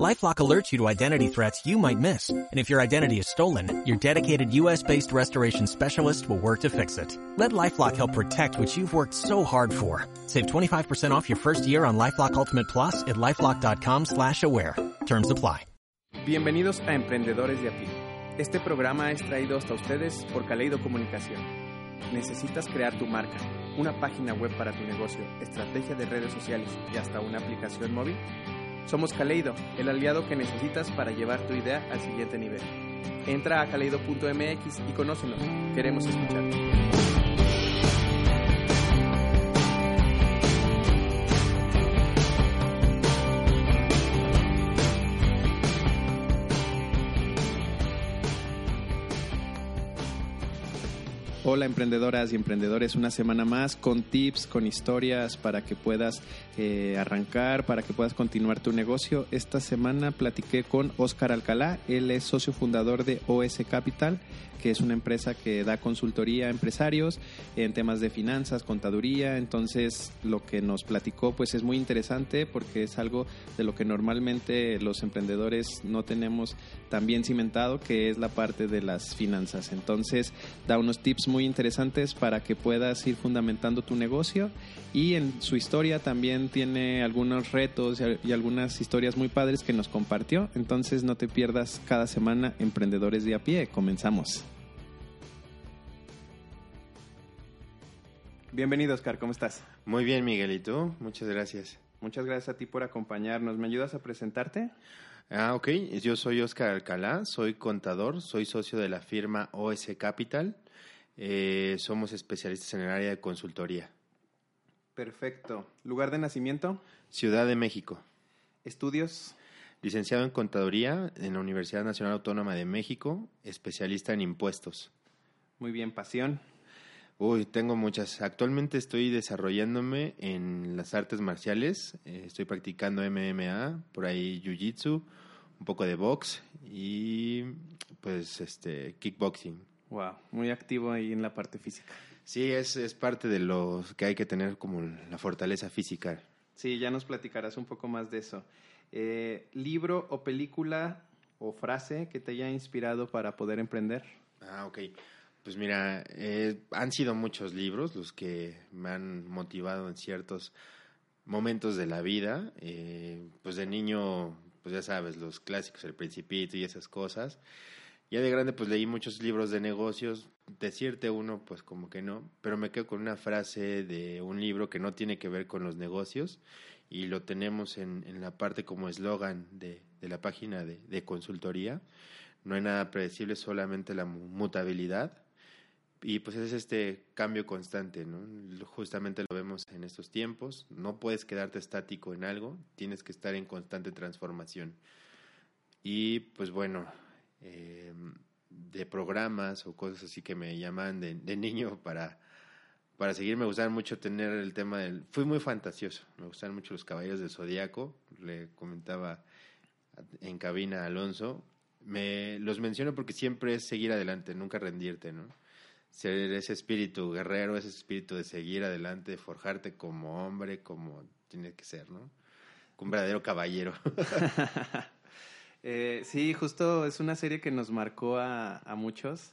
LifeLock alerts you to identity threats you might miss. And if your identity is stolen, your dedicated US-based restoration specialist will work to fix it. Let LifeLock help protect what you've worked so hard for. Save 25% off your first year on LifeLock Ultimate Plus at LifeLock.com slash aware. Terms apply. Bienvenidos a Emprendedores de a pie. Este programa es traído hasta ustedes por Caleido Comunicación. ¿Necesitas crear tu marca, una página web para tu negocio, estrategia de redes sociales y hasta una aplicación móvil? Somos Caleido, el aliado que necesitas para llevar tu idea al siguiente nivel. Entra a caleido.mx y conócenos. Queremos escucharte. Hola emprendedoras y emprendedores, una semana más con tips, con historias para que puedas eh, arrancar, para que puedas continuar tu negocio. Esta semana platiqué con Oscar Alcalá, él es socio fundador de OS Capital, que es una empresa que da consultoría a empresarios en temas de finanzas, contaduría. Entonces lo que nos platicó pues es muy interesante porque es algo de lo que normalmente los emprendedores no tenemos tan bien cimentado, que es la parte de las finanzas. Entonces da unos tips muy interesantes para que puedas ir fundamentando tu negocio y en su historia también tiene algunos retos y algunas historias muy padres que nos compartió. Entonces no te pierdas cada semana Emprendedores de a pie. Comenzamos. Bienvenido Oscar, ¿cómo estás? Muy bien Miguel, ¿y tú? Muchas gracias. Muchas gracias a ti por acompañarnos. ¿Me ayudas a presentarte? Ah, ok. Yo soy Oscar Alcalá, soy contador, soy socio de la firma OS Capital. Eh, somos especialistas en el área de consultoría. Perfecto. ¿Lugar de nacimiento? Ciudad de México. ¿Estudios? Licenciado en Contaduría en la Universidad Nacional Autónoma de México, especialista en impuestos. Muy bien, pasión. Uy, tengo muchas. Actualmente estoy desarrollándome en las artes marciales. Eh, estoy practicando MMA, por ahí Jiu-Jitsu, un poco de box y pues este kickboxing. Wow, muy activo ahí en la parte física. Sí, es, es parte de lo que hay que tener como la fortaleza física. Sí, ya nos platicarás un poco más de eso. Eh, ¿Libro o película o frase que te haya inspirado para poder emprender? Ah, ok. Pues mira, eh, han sido muchos libros los que me han motivado en ciertos momentos de la vida. Eh, pues de niño, pues ya sabes, los clásicos, El Principito y esas cosas. Ya de grande, pues leí muchos libros de negocios. Decirte uno, pues como que no. Pero me quedo con una frase de un libro que no tiene que ver con los negocios y lo tenemos en, en la parte como eslogan de, de, la página de, de consultoría. No hay nada predecible, solamente la mutabilidad y pues es este cambio constante, ¿no? Justamente lo vemos en estos tiempos, no puedes quedarte estático en algo, tienes que estar en constante transformación. Y pues bueno, eh, de programas o cosas así que me llaman de, de, niño para, para seguir, me gustaba mucho tener el tema del... Fui muy fantasioso, me gustaban mucho los caballos del zodiaco, le comentaba en cabina a Alonso, me los menciono porque siempre es seguir adelante, nunca rendirte, ¿no? Ser ese espíritu guerrero, ese espíritu de seguir adelante, forjarte como hombre, como tiene que ser, ¿no? Un verdadero caballero. eh, sí, justo es una serie que nos marcó a, a, muchos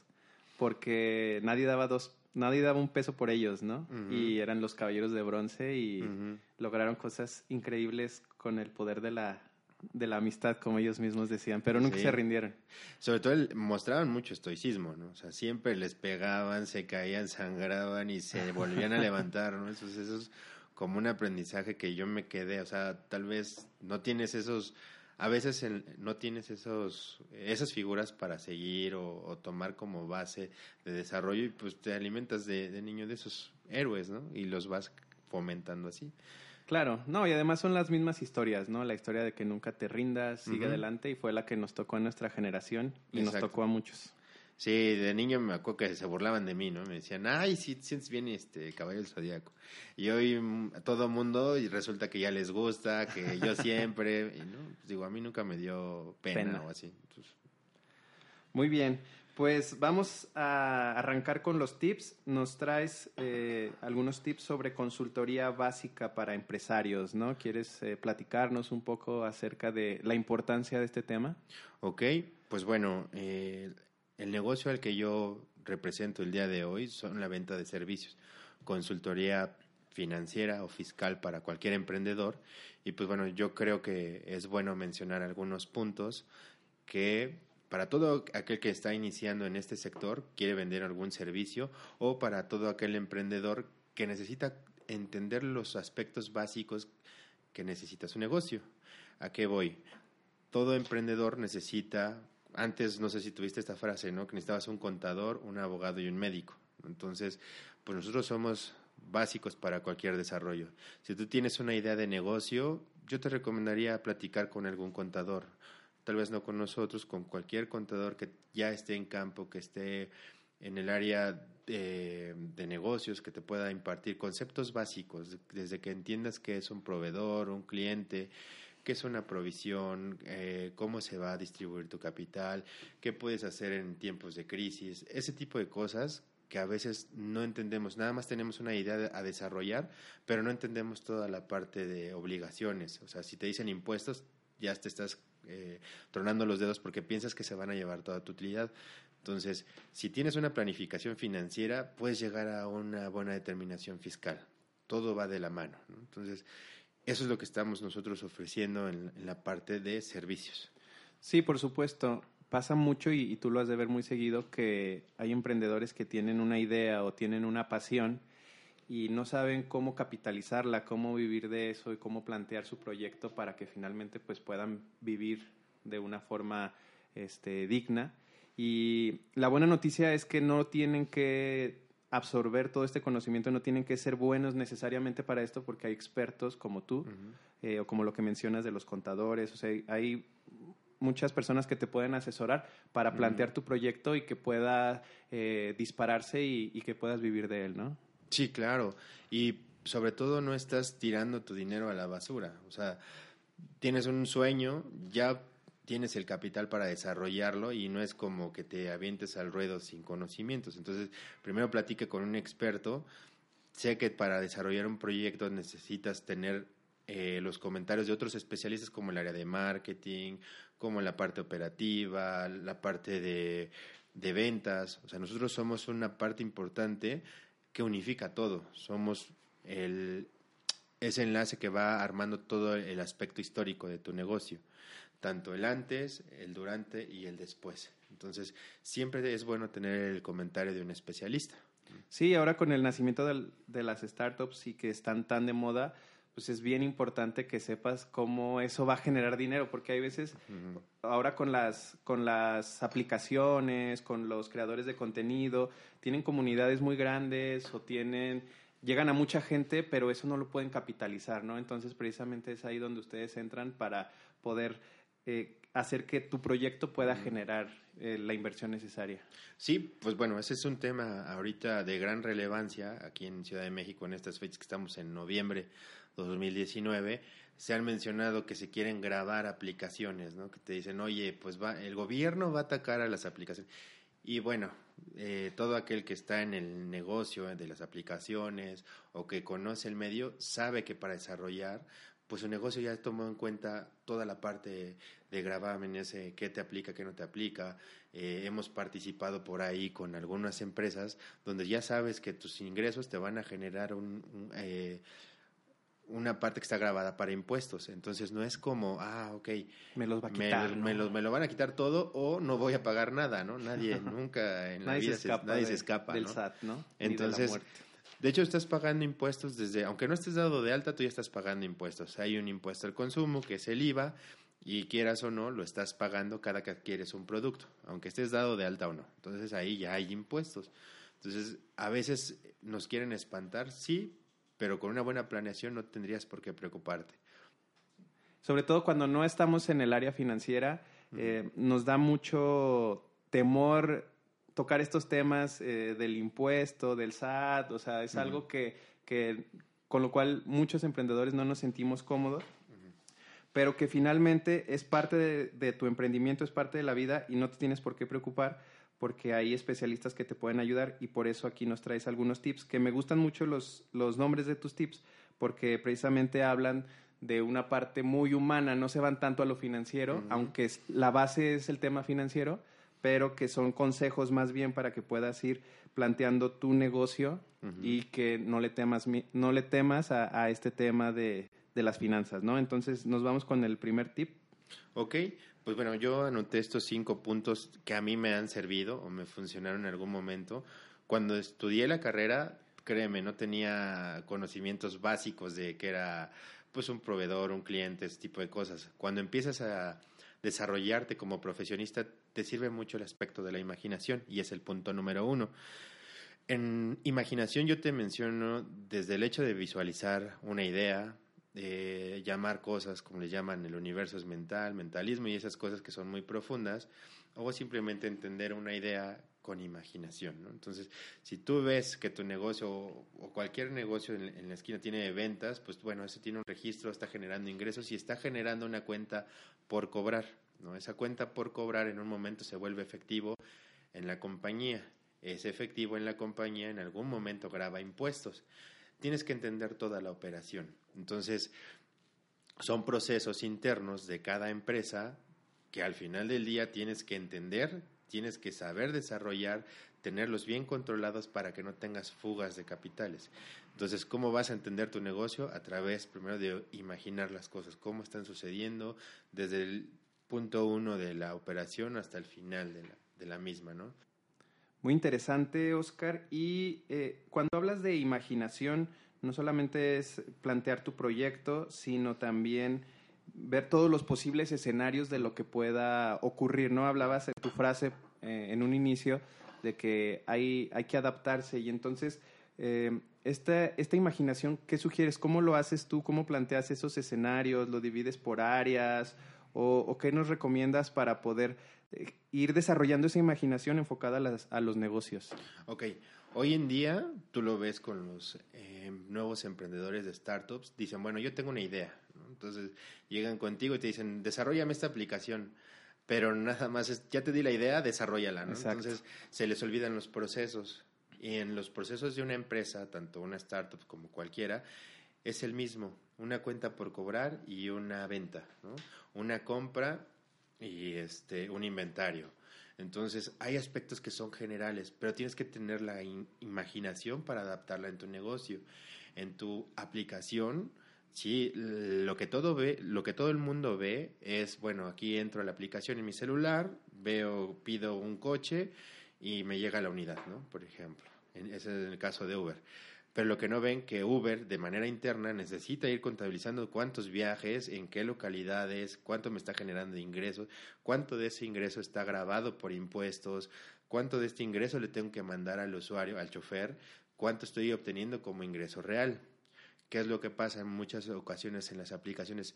porque nadie daba dos, nadie daba un peso por ellos, ¿no? Uh -huh. Y eran los caballeros de bronce y uh -huh. lograron cosas increíbles con el poder de la de la amistad, como ellos mismos decían, pero nunca sí. se rindieron. Sobre todo el, mostraban mucho estoicismo, ¿no? O sea, siempre les pegaban, se caían, sangraban y se volvían a levantar, ¿no? Eso, eso es como un aprendizaje que yo me quedé, o sea, tal vez no tienes esos, a veces el, no tienes esos, esas figuras para seguir o, o, tomar como base de desarrollo y pues te alimentas de, de niño de esos héroes, ¿no? Y los vas fomentando así. Claro, no, y además son las mismas historias, ¿no? La historia de que nunca te rindas, sigue uh -huh. adelante, y fue la que nos tocó a nuestra generación y Exacto. nos tocó a muchos. Sí, de niño me acuerdo que se burlaban de mí, ¿no? Me decían, ay, sí, te sientes bien este caballero del zodiaco. Y hoy mm, a todo mundo y resulta que ya les gusta, que yo siempre, y no, pues digo, a mí nunca me dio pena, Pena. o así. Entonces, Muy bien, pues vamos a arrancar con los tips. Nos traes eh, algunos tips sobre consultoría básica para empresarios, ¿no? ¿Quieres eh, platicarnos un poco acerca de la importancia de este tema? ok, pues bueno, eh, el negocio al que yo represento el día de hoy son la venta de servicios, consultoría financiera o fiscal para cualquier emprendedor. Y pues bueno, yo creo que es bueno mencionar algunos puntos que para todo aquel que está iniciando en este sector, quiere vender algún servicio, o para todo aquel emprendedor que necesita entender los aspectos básicos que necesita su negocio. ¿A qué voy? Todo emprendedor necesita, antes no sé si tuviste esta frase, ¿no? Que necesitabas un contador, un abogado y un médico. Entonces, pues nosotros somos básicos para cualquier desarrollo. Si tú tienes una idea de negocio, yo te recomendaría platicar con algún contador. Tal vez no con nosotros, con cualquier contador que ya esté en campo, que esté en el área de, negocios, que te pueda impartir conceptos básicos, desde que entiendas qué es un proveedor, un cliente, qué es una provisión, eh, cómo se va a distribuir tu capital, qué puedes hacer en tiempos de crisis, ese tipo de cosas que a veces no entendemos, nada más tenemos una idea de- a desarrollar, pero no entendemos toda la parte de obligaciones. O sea, si te dicen impuestos, ya te estás eh, tronando los dedos porque piensas que se van a llevar toda tu utilidad. Entonces, si tienes una planificación financiera, puedes llegar a una buena determinación fiscal. Todo va de la mano. ¿no? Entonces, eso es lo que estamos nosotros ofreciendo en, en la parte de servicios. Sí, por supuesto. Pasa mucho y, y tú lo has de ver muy seguido que hay emprendedores que tienen una idea o tienen una pasión y no saben cómo capitalizarla, cómo vivir de eso y cómo plantear su proyecto para que finalmente pues puedan vivir de una forma este, digna. Y la buena noticia es que no tienen que absorber todo este conocimiento, no tienen que ser buenos necesariamente para esto porque hay expertos como tú eh, o como lo que mencionas de los contadores, o sea, hay muchas personas que te pueden asesorar para plantear tu proyecto y que pueda eh, dispararse y, y que puedas vivir de él, ¿no? Sí, claro. Y sobre todo no estás tirando tu dinero a la basura. O sea, tienes un sueño, ya tienes el capital para desarrollarlo y no es como que te avientes al ruedo sin conocimientos. Entonces, primero platique con un experto. Sé que para desarrollar un proyecto necesitas tener eh, los comentarios de otros especialistas como el área de marketing, como la parte operativa, la parte de, de ventas. O sea, nosotros somos una parte importante que unifica todo. Somos el, ese enlace que va armando todo el aspecto histórico de tu negocio, tanto el antes, el durante y el después. Entonces, siempre es bueno tener el comentario de un especialista. Sí, ahora con el nacimiento de las startups y que están tan de moda, pues es bien importante que sepas cómo eso va a generar dinero, porque hay veces, ahora con las, con las aplicaciones, con los creadores de contenido, tienen comunidades muy grandes o tienen, llegan a mucha gente, pero eso no lo pueden capitalizar, ¿no? Entonces precisamente es ahí donde ustedes entran para poder eh, hacer que tu proyecto pueda generar eh, la inversión necesaria. Sí, pues bueno, ese es un tema ahorita de gran relevancia aquí en Ciudad de México en estas fechas que estamos en noviembre 2019. Se han mencionado que se quieren grabar aplicaciones, ¿no? Que te dicen, oye, pues va, el gobierno va a atacar a las aplicaciones. Y bueno, eh, todo aquel que está en el negocio de las aplicaciones o que conoce el medio sabe que para desarrollar, pues su negocio ya tomó en cuenta toda la parte de gravámenes, eh, qué te aplica, qué no te aplica. Eh, hemos participado por ahí con algunas empresas donde ya sabes que tus ingresos te van a generar un, un, eh, una parte que está grabada para impuestos. Entonces no es como, ah, ok, Me los va a me, quitar. ¿no? me lo, me lo van a quitar todo o no voy a pagar nada, ¿no? Nadie, nunca en la nadie vida se escapa, nadie de- se escapa, del ¿no? SAT, ¿no? De Entonces, muerte. De hecho, estás pagando impuestos desde, aunque no estés dado de alta, tú ya estás pagando impuestos. Hay un impuesto al consumo, que es el IVA, y quieras o no, lo estás pagando cada que adquieres un producto, aunque estés dado de alta o no. Entonces ahí ya hay impuestos. Entonces, a veces nos quieren espantar, sí, pero con una buena planeación no tendrías por qué preocuparte. Sobre todo cuando no estamos en el área financiera, eh, nos da mucho temor tocar estos temas eh, del impuesto, del SAT, o sea, es algo que, que, con lo cual muchos emprendedores no nos sentimos cómodos, pero que finalmente es parte de, tu emprendimiento, es parte de la vida y no te tienes por qué preocupar porque hay especialistas que te pueden ayudar y por eso aquí nos traes algunos tips, que me gustan mucho los, los nombres de tus tips, porque precisamente hablan de una parte muy humana, no se van tanto a lo financiero, aunque la base es el tema financiero, pero que son consejos más bien para que puedas ir planteando tu negocio y que no le temas, no le temas a, a este tema de, de, las finanzas, ¿no? Entonces nos vamos con el primer tip. Ok, pues bueno, yo anoté estos cinco puntos que a mí me han servido o me funcionaron en algún momento. Cuando estudié la carrera, créeme, no tenía conocimientos básicos de que era pues un proveedor, un cliente, ese tipo de cosas. Cuando empiezas a desarrollarte como profesionista, te sirve mucho el aspecto de la imaginación y es el punto número uno. En imaginación yo te menciono desde el hecho de visualizar una idea, de llamar cosas como le llaman el universo es mental, mentalismo y esas cosas que son muy profundas, o simplemente entender una idea con imaginación. Entonces, si tú ves que tu negocio o cualquier negocio en, la esquina tiene ventas, pues bueno, ese tiene un registro, está generando ingresos y está generando una cuenta por cobrar. ¿no? Esa cuenta por cobrar en un momento se vuelve efectivo en la compañía. Ese efectivo en la compañía en algún momento graba impuestos. Tienes que entender toda la operación. Entonces, son procesos internos de cada empresa que al final del día tienes que entender tienes que saber desarrollar, tenerlos bien controlados para que no tengas fugas de capitales. Entonces, ¿cómo vas a entender tu negocio? A través, primero, de imaginar las cosas, cómo están sucediendo desde el punto uno de la operación hasta el final de la, de la misma, ¿no? Muy interesante, Oscar. Y eh, cuando hablas de imaginación, no solamente es plantear tu proyecto, sino también ver todos los posibles escenarios de lo que pueda ocurrir, ¿no? Hablabas en tu frase eh, en un inicio de que hay, hay que adaptarse y entonces eh, esta, esta imaginación, ¿qué sugieres? ¿Cómo lo haces tú? ¿Cómo planteas esos escenarios? ¿Lo divides por áreas? ¿O, qué nos recomiendas para poder eh, ir desarrollando esa imaginación enfocada a, las, a los negocios? Ok, hoy en día tú lo ves con los nuevos emprendedores de startups, dicen, bueno, yo tengo una idea, entonces llegan contigo y te dicen, desarrollame esta aplicación, pero nada más, ya te di la idea, desarrollala, ¿no? Entonces se les olvidan los procesos. Y en los procesos de una empresa, tanto una startup como cualquiera, es el mismo, una cuenta por cobrar y una venta, ¿no? Una compra y este un inventario. Entonces, hay aspectos que son generales, pero tienes que tener la imaginación para adaptarla en tu negocio. En tu aplicación, Sí, lo que todo ve, lo que todo el mundo ve es, bueno, aquí entro a la aplicación en mi celular, veo, pido un coche y me llega la unidad, ¿no? Por ejemplo, ese es el caso de Uber. Pero lo que no ven que Uber de manera interna necesita ir contabilizando cuántos viajes, en qué localidades, cuánto me está generando de ingresos, cuánto de ese ingreso está grabado por impuestos, cuánto de este ingreso le tengo que mandar al usuario, al chofer, cuánto estoy obteniendo como ingreso real. ¿Qué es lo que pasa en muchas ocasiones en las aplicaciones?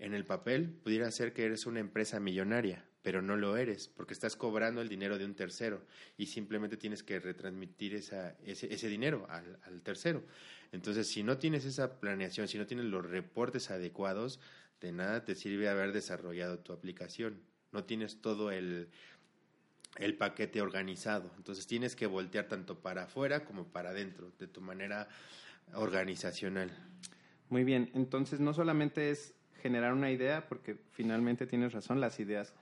En el papel pudiera ser que eres una empresa millonaria, pero no lo eres, porque estás cobrando el dinero de un tercero y simplemente tienes que retransmitir ese, ese, dinero al, al, tercero. Entonces, si no tienes esa planeación, si no tienes los reportes adecuados, de nada te sirve haber desarrollado tu aplicación. No tienes todo el, el paquete organizado. Entonces, tienes que voltear tanto para afuera como para adentro, de tu manera organizacional. Muy bien, entonces no solamente es generar una idea, porque finalmente tienes razón, las ideas,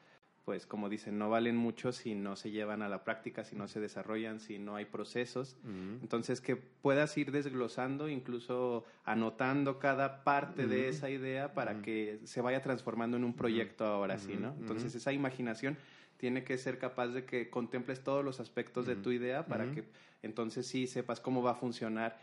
pues como dicen, no valen mucho si no se llevan a la práctica, si no se desarrollan, si no hay procesos. Entonces, que puedas ir desglosando, incluso anotando cada parte de esa idea para que se vaya transformando en un proyecto ahora sí, ¿no? Entonces, esa imaginación tiene que ser capaz de que contemples todos los aspectos de tu idea para que entonces sí sepas cómo va a funcionar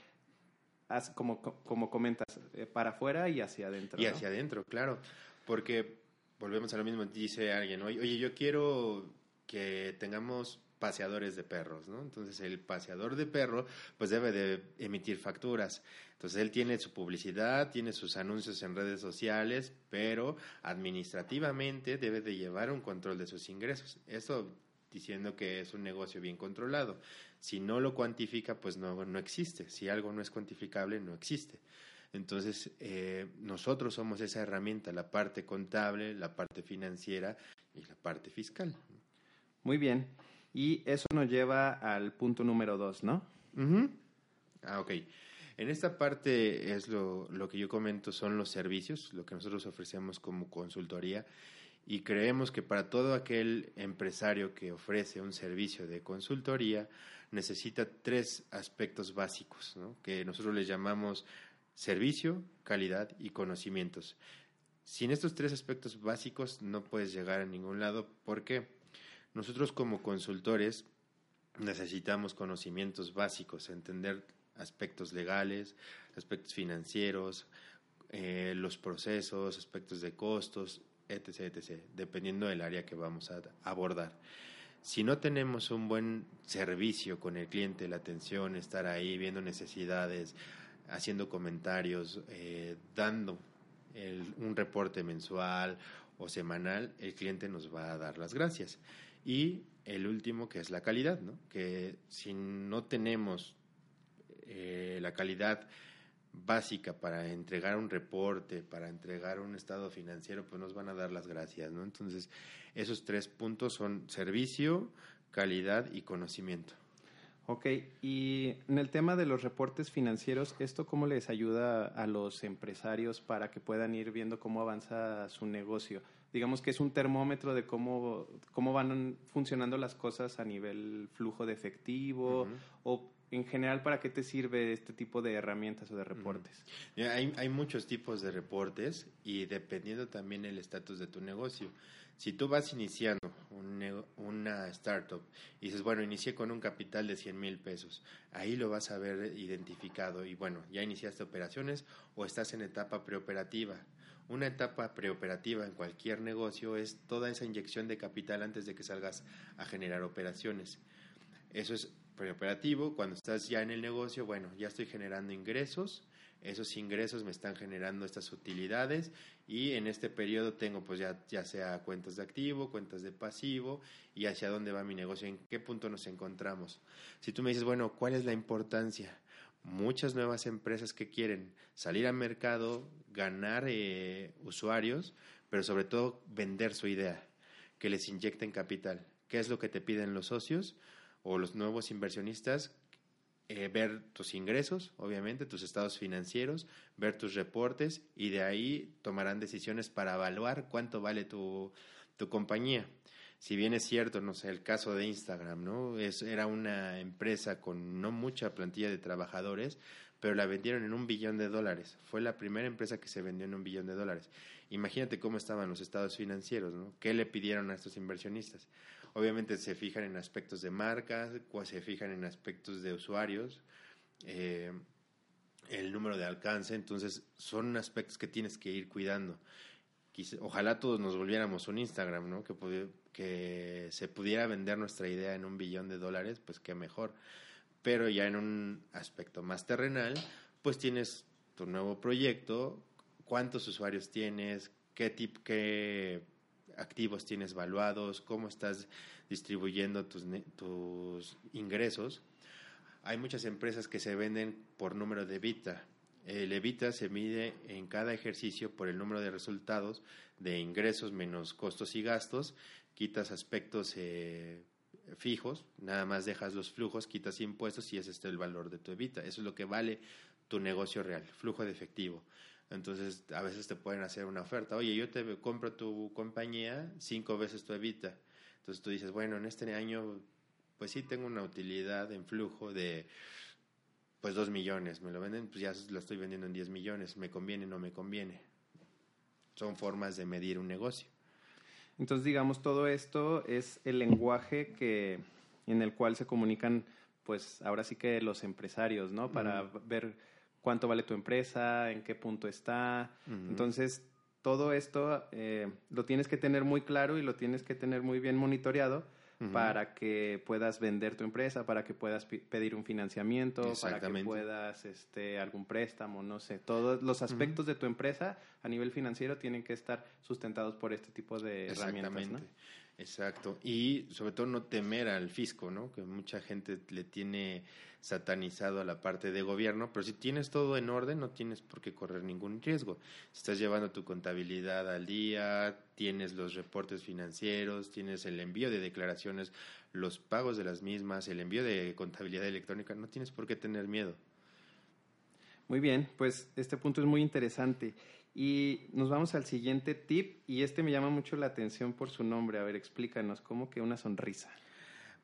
como, como comentas, eh, para afuera y hacia adentro. Y hacia adentro, claro. Porque volvemos a lo mismo, dice alguien, oye, yo quiero que tengamos paseadores de perros, ¿no? Entonces el paseador de perro pues debe de emitir facturas. Entonces él tiene su publicidad, tiene sus anuncios en redes sociales, pero administrativamente debe de llevar un control de sus ingresos. Eso diciendo que es un negocio bien controlado. Si no lo cuantifica, pues no, no existe. Si algo no es cuantificable, no existe. Entonces, eh, nosotros somos esa herramienta, la parte contable, la parte financiera y la parte fiscal. Muy bien. Y eso nos lleva al punto número dos, ¿no? Ah, ok. En esta parte es lo, lo, que yo comento, son los servicios, lo que nosotros ofrecemos como consultoría y creemos que para todo aquel empresario que ofrece un servicio de consultoría necesita tres aspectos básicos, ¿no? que nosotros les llamamos servicio, calidad y conocimientos. Sin estos tres aspectos básicos no puedes llegar a ningún lado porque nosotros como consultores necesitamos conocimientos básicos, entender aspectos legales, aspectos financieros, eh, los procesos, aspectos de costos, etc., etc., dependiendo del área que vamos a abordar. Si no tenemos un buen servicio con el cliente, la atención, estar ahí viendo necesidades, haciendo comentarios, eh, dando un reporte mensual o semanal, el cliente nos va a dar las gracias. Y el último, que es la calidad, ¿no? que si no tenemos eh, la calidad básica para entregar un reporte, para entregar un estado financiero, pues nos van a dar las gracias, ¿no? Entonces, esos tres puntos son servicio, calidad y conocimiento. Ok, y en el tema de los reportes financieros, ¿esto cómo les ayuda a los empresarios para que puedan ir viendo cómo avanza su negocio? Digamos que es un termómetro de cómo, cómo van funcionando las cosas a nivel flujo de efectivo o en general, ¿para qué te sirve este tipo de herramientas o de reportes? hay, hay, muchos tipos de reportes y dependiendo también el estatus de tu negocio. Si tú vas iniciando una startup y dices, bueno, inicié con un capital de 100 mil pesos, ahí lo vas a ver identificado y bueno, ya iniciaste operaciones o estás en etapa preoperativa. Una etapa preoperativa en cualquier negocio es toda esa inyección de capital antes de que salgas a generar operaciones. Eso es preoperativo, cuando estás ya en el negocio, bueno, ya estoy generando ingresos, esos ingresos me están generando estas utilidades y en este periodo tengo pues ya, ya sea cuentas de activo, cuentas de pasivo y hacia dónde va mi negocio, en qué punto nos encontramos. Si tú me dices, bueno, ¿cuál es la importancia? Muchas nuevas empresas que quieren salir al mercado, ganar eh, usuarios, pero sobre todo vender su idea, que les inyecten capital. ¿Qué es lo que te piden los socios? o los nuevos inversionistas eh, ver tus ingresos, obviamente, tus estados financieros, ver tus reportes y de ahí tomarán decisiones para evaluar cuánto vale tu, tu compañía. Si bien es cierto, no sé, el caso de Instagram, ¿no? Es, era una empresa con no mucha plantilla de trabajadores, pero la vendieron en un billón de dólares. Fue la primera empresa que se vendió en un billón de dólares. Imagínate cómo estaban los estados financieros, ¿no? ¿Qué le pidieron a estos inversionistas? Obviamente se fijan en aspectos de marcas, se fijan en aspectos de usuarios, eh, el número de alcance, entonces son aspectos que tienes que ir cuidando. Ojalá todos nos volviéramos un Instagram, ¿no? Que, que se pudiera vender nuestra idea en un billón de dólares, pues qué mejor. Pero ya en un aspecto más terrenal, pues tienes tu nuevo proyecto, cuántos usuarios tienes, qué tipo, qué activos tienes valuados, cómo estás distribuyendo tus, tus ingresos. Hay muchas empresas que se venden por número de EBITDA. El EBITDA se mide en cada ejercicio por el número de resultados de ingresos menos costos y gastos, quitas aspectos eh, fijos, nada más dejas los flujos, quitas impuestos y ese es el valor de tu EBITDA. Eso es lo que vale tu negocio real, flujo de efectivo. Entonces, a veces te pueden hacer una oferta. Oye, yo te compro tu compañía cinco veces tu evita. Entonces tú dices, bueno, en este año, pues sí tengo una utilidad en flujo de, pues dos millones. Me lo venden, pues ya lo estoy vendiendo en diez millones. ¿Me conviene no me conviene? Son formas de medir un negocio. Entonces, digamos, todo esto es el lenguaje que, en el cual se comunican, pues ahora sí que los empresarios, ¿no? Para ver cuánto vale tu empresa, en qué punto está. Entonces, todo esto eh, lo tienes que tener muy claro y lo tienes que tener muy bien monitoreado para que puedas vender tu empresa, para que puedas pedir un financiamiento, para que puedas este, algún préstamo, no sé. Todos los aspectos de tu empresa a nivel financiero tienen que estar sustentados por este tipo de herramientas. ¿no? Exacto. Y sobre todo no temer al fisco, ¿no? Que mucha gente le tiene satanizado a la parte de gobierno, pero si tienes todo en orden, no tienes por qué correr ningún riesgo. Si estás llevando tu contabilidad al día, tienes los reportes financieros, tienes el envío de declaraciones, los pagos de las mismas, el envío de contabilidad electrónica, no tienes por qué tener miedo. Muy bien, pues este punto es muy interesante. Y nos vamos al siguiente tip y este me llama mucho la atención por su nombre. A ver, explícanos, ¿cómo que una sonrisa?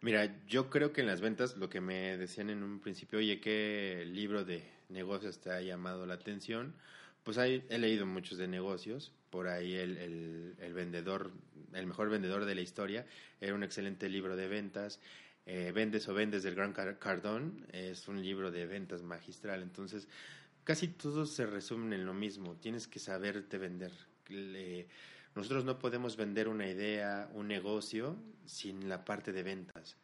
Mira, yo creo que en las ventas lo que me decían en un principio, oye, ¿qué libro de negocios te ha llamado la atención? Pues he leído muchos de negocios, por ahí el, el, vendedor, el mejor vendedor de la historia, era un excelente libro de ventas. Eh, Vendes o Vendes del Gran Cardón es un libro de ventas magistral, entonces casi todos se resumen en lo mismo, tienes que saberte vender. nosotros no podemos vender una idea, un negocio, sin la parte de ventas.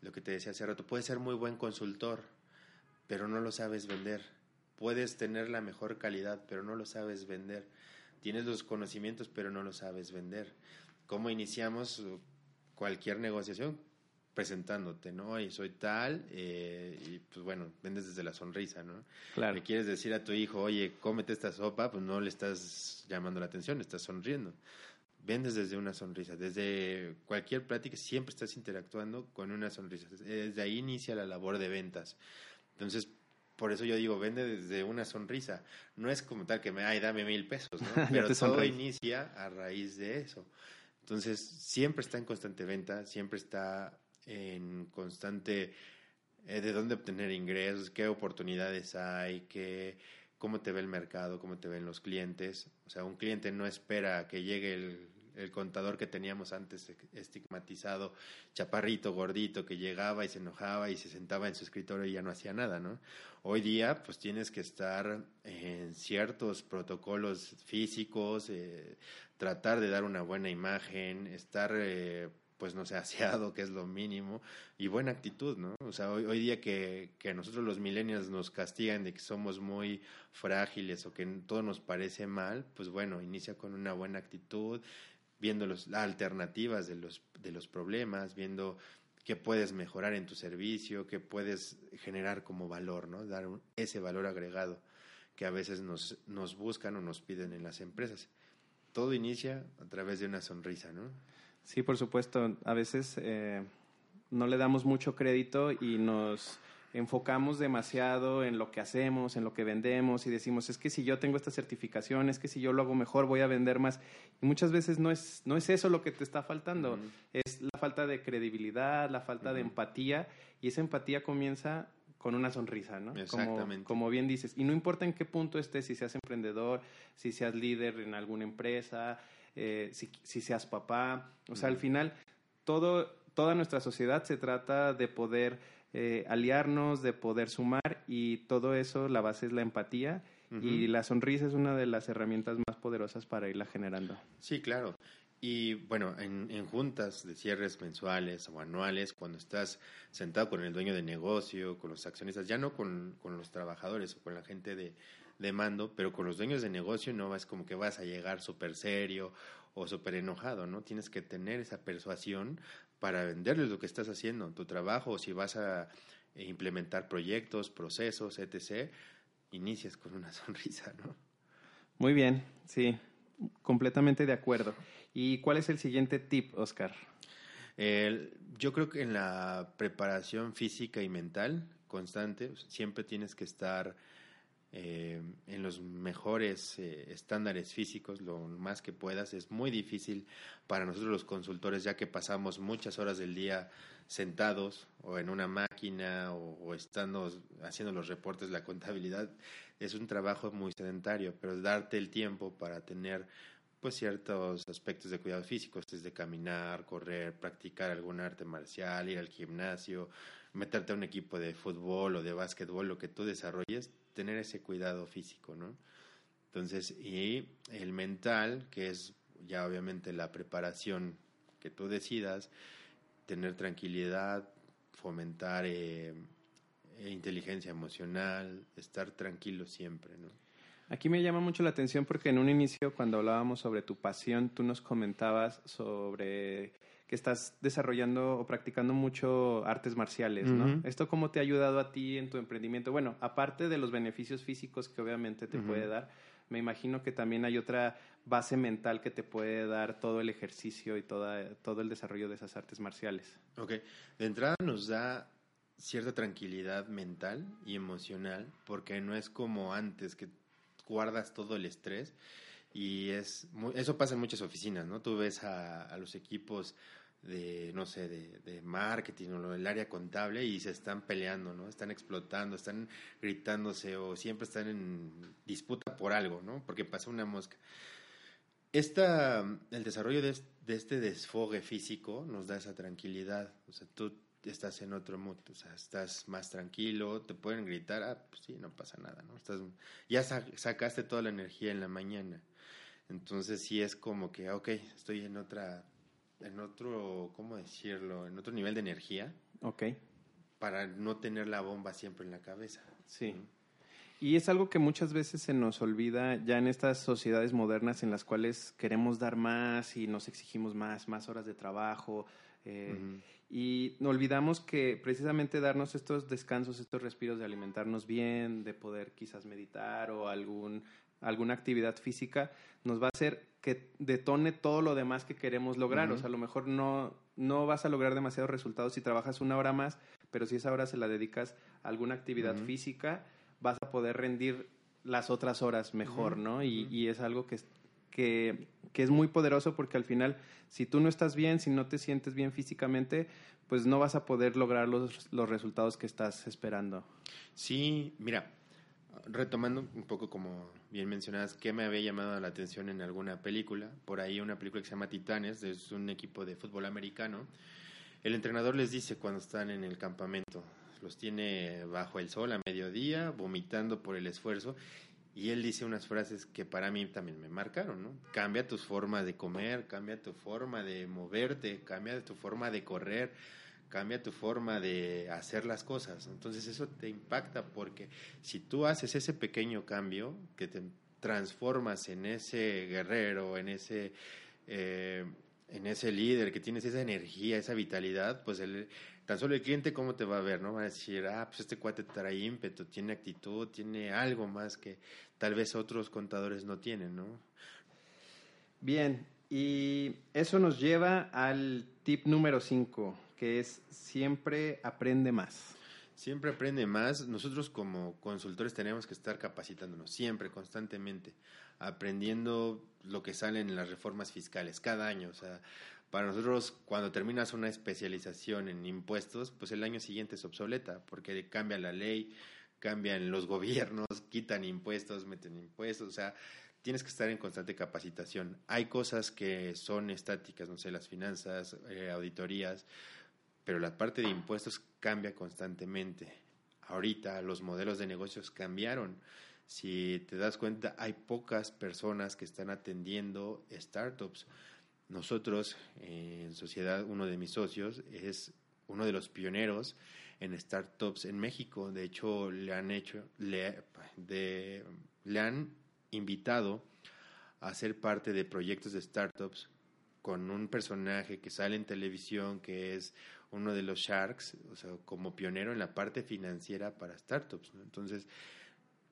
Lo que te decía hace rato, puedes ser muy buen consultor, pero no lo sabes vender. Puedes tener la mejor calidad, pero no lo sabes vender. Tienes los conocimientos, pero no lo sabes vender. ¿Cómo iniciamos cualquier negociación? Presentándote, ¿no? Y soy tal, eh, y pues bueno, vendes desde la sonrisa, ¿no? Claro. Le quieres decir a tu hijo, oye, cómete esta sopa, pues no le estás llamando la atención, le estás sonriendo. Vendes desde una sonrisa, desde cualquier plática siempre estás interactuando con una sonrisa. Desde ahí inicia la labor de ventas. Entonces, por eso yo digo, vende desde una sonrisa. No es como tal que me, ay, dame mil pesos, ¿no? Pero todo inicia a raíz de eso. Entonces, siempre está en constante venta, siempre está en constante eh, de dónde obtener ingresos, qué oportunidades hay, qué, cómo te ve el mercado, cómo te ven los clientes. O sea, un cliente no espera que llegue el, contador que teníamos antes estigmatizado, chaparrito, gordito, que llegaba y se enojaba y se sentaba en su escritorio y ya no hacía nada, ¿no? Hoy día, pues tienes que estar en ciertos protocolos físicos, eh, tratar de dar una buena imagen, estar... Eh, pues no sé, aseado, que es lo mínimo, y buena actitud, ¿no? O sea, hoy, hoy día que, que nosotros los millennials nos castigan de que somos muy frágiles o que todo nos parece mal, pues bueno, inicia con una buena actitud, viendo las alternativas de los, de los problemas, viendo qué puedes mejorar en tu servicio, qué puedes generar como valor, ¿no? Dar ese valor agregado que a veces nos, nos buscan o nos piden en las empresas. Todo inicia a través de una sonrisa, ¿no? Sí, por supuesto. A veces eh, no le damos mucho crédito y nos enfocamos demasiado en lo que hacemos, en lo que vendemos y decimos, es que si yo tengo esta certificación, es que si yo lo hago mejor voy a vender más. Y muchas veces no es, no es eso lo que te está faltando, es la falta de credibilidad, la falta de empatía y esa empatía comienza con una sonrisa, ¿no? Exactamente. Como, como, bien dices. Y no importa en qué punto estés, si seas emprendedor, si seas líder en alguna empresa, eh, si, si, seas papá. O sea, al final, todo, toda nuestra sociedad se trata de poder eh, aliarnos, de poder sumar y todo eso, la base es la empatía. Y la sonrisa es una de las herramientas más poderosas para irla generando. Sí, claro. Y bueno, en, en, juntas de cierres mensuales o anuales, cuando estás sentado con el dueño de negocio, con los accionistas, ya no con, con los trabajadores o con la gente de, de mando, pero con los dueños de negocio no es como que vas a llegar súper serio o súper enojado, ¿no? Tienes que tener esa persuasión para venderles lo que estás haciendo, tu trabajo, o si vas a implementar proyectos, procesos, etc., inicias con una sonrisa, ¿no? Muy bien, sí, completamente de acuerdo. ¿Y cuál es el siguiente tip, Oscar? yo creo que en la preparación física y mental constante, siempre tienes que estar eh, en los mejores eh, estándares físicos lo más que puedas. Es muy difícil para nosotros los consultores ya que pasamos muchas horas del día sentados o en una máquina o, estando haciendo los reportes, la contabilidad. Es un trabajo muy sedentario, pero darte el tiempo para tener pues ciertos aspectos de cuidado físico, desde caminar, correr, practicar algún arte marcial, ir al gimnasio, meterte a un equipo de fútbol o de básquetbol, lo que tú desarrolles, tener ese cuidado físico, ¿no? Entonces, y el mental, que es ya obviamente la preparación que tú decidas, tener tranquilidad, fomentar eh, inteligencia emocional, estar tranquilo siempre, ¿no? Aquí me llama mucho la atención porque en un inicio, cuando hablábamos sobre tu pasión, tú nos comentabas sobre que estás desarrollando o practicando mucho artes marciales, ¿no? ¿Esto cómo te ha ayudado a ti en tu emprendimiento? Bueno, aparte de los beneficios físicos que obviamente te puede dar, me imagino que también hay otra base mental que te puede dar todo el ejercicio y toda, todo el desarrollo de esas artes marciales. Ok, de entrada nos da cierta tranquilidad mental y emocional, porque no es como antes que guardas todo el estrés y es eso pasa en muchas oficinas, ¿no? Tú ves a, los equipos de, no sé, de, marketing o el área contable y se están peleando, ¿no? Están explotando, están gritándose o siempre están en disputa por algo, ¿no? Porque pasa una mosca. Esta, el desarrollo de, de este desfogue físico nos da esa tranquilidad. O sea, tú estás en otro mood, o sea, estás más tranquilo, te pueden gritar, ah, pues sí, no pasa nada, ¿no? Estás, ya sacaste toda la energía en la mañana. Entonces sí es como que, ok, estoy en otra, en otro, ¿cómo decirlo? En otro nivel de energía. Ok. Para no tener la bomba siempre en la cabeza. Sí. Y es algo que muchas veces se nos olvida ya en estas sociedades modernas en las cuales queremos dar más y nos exigimos más, más horas de trabajo. Eh, y olvidamos que precisamente darnos estos descansos, estos respiros de alimentarnos bien, de poder quizás meditar o algún alguna actividad física, nos va a hacer que detone todo lo demás que queremos lograr. O sea, a lo mejor no, no vas a lograr demasiados resultados si trabajas una hora más, pero si esa hora se la dedicas a alguna actividad física, vas a poder rendir las otras horas mejor, ¿no? Y, y, es algo que, que, que es muy poderoso porque al final, si tú no estás bien, si no te sientes bien físicamente, pues no vas a poder lograr los, los resultados que estás esperando. Sí, mira, retomando un poco como bien mencionadas, ¿qué me había llamado la atención en alguna película? Por ahí una película que se llama Titanes, es un equipo de fútbol americano. El entrenador les dice cuando están en el campamento, los tiene bajo el sol a mediodía, vomitando por el esfuerzo, y él dice unas frases que para mí también me marcaron, ¿no? Cambia tus formas de comer, cambia tu forma de moverte, cambia tu forma de correr, cambia tu forma de hacer las cosas. Entonces eso te impacta porque si tú haces ese pequeño cambio, que te transformas en ese guerrero, en ese, eh, en ese líder, que tienes esa energía, esa vitalidad, pues el, tan solo el cliente cómo te va a ver, ¿no? Va a decir, ah, pues este cuate trae ímpetu, tiene actitud, tiene algo más que tal vez otros contadores no tienen, ¿no? Bien, y eso nos lleva al tip número 5 que es siempre aprende más. Siempre aprende más. Nosotros como consultores tenemos que estar capacitándonos siempre, constantemente, aprendiendo lo que sale en las reformas fiscales cada año. O sea, para nosotros cuando terminas una especialización en impuestos, pues el año siguiente es obsoleta porque cambia la ley, cambian los gobiernos, quitan impuestos, meten impuestos, o sea, tienes que estar en constante capacitación. Hay cosas que son estáticas, no sé, las finanzas, eh, auditorías, pero la parte de impuestos cambia constantemente. Ahorita los modelos de negocios cambiaron. Si te das cuenta, hay pocas personas que están atendiendo startups. Nosotros, en Sociedad, uno de mis socios es uno de los pioneros en startups en México. De hecho, le han hecho, le, le han invitado a ser parte de proyectos de startups con un personaje que sale en televisión que es uno de los Sharks, o sea, como pionero en la parte financiera para startups. Entonces,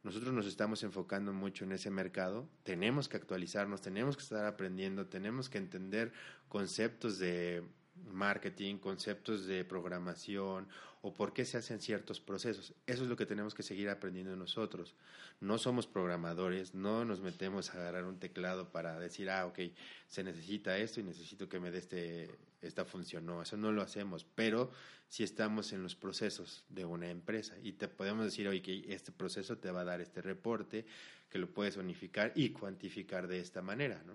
nosotros nos estamos enfocando mucho en ese mercado, tenemos que actualizarnos, tenemos que estar aprendiendo, tenemos que entender conceptos de marketing, conceptos de programación o por qué se hacen ciertos procesos. Eso es lo que tenemos que seguir aprendiendo nosotros. No somos programadores, no nos metemos a agarrar un teclado para decir, ah, ok, se necesita esto y necesito que me dé este, esta función. No, eso no lo hacemos, pero si estamos en los procesos de una empresa y te podemos decir, oye, que este proceso te va a dar este reporte, que lo puedes unificar y cuantificar de esta manera, ¿no?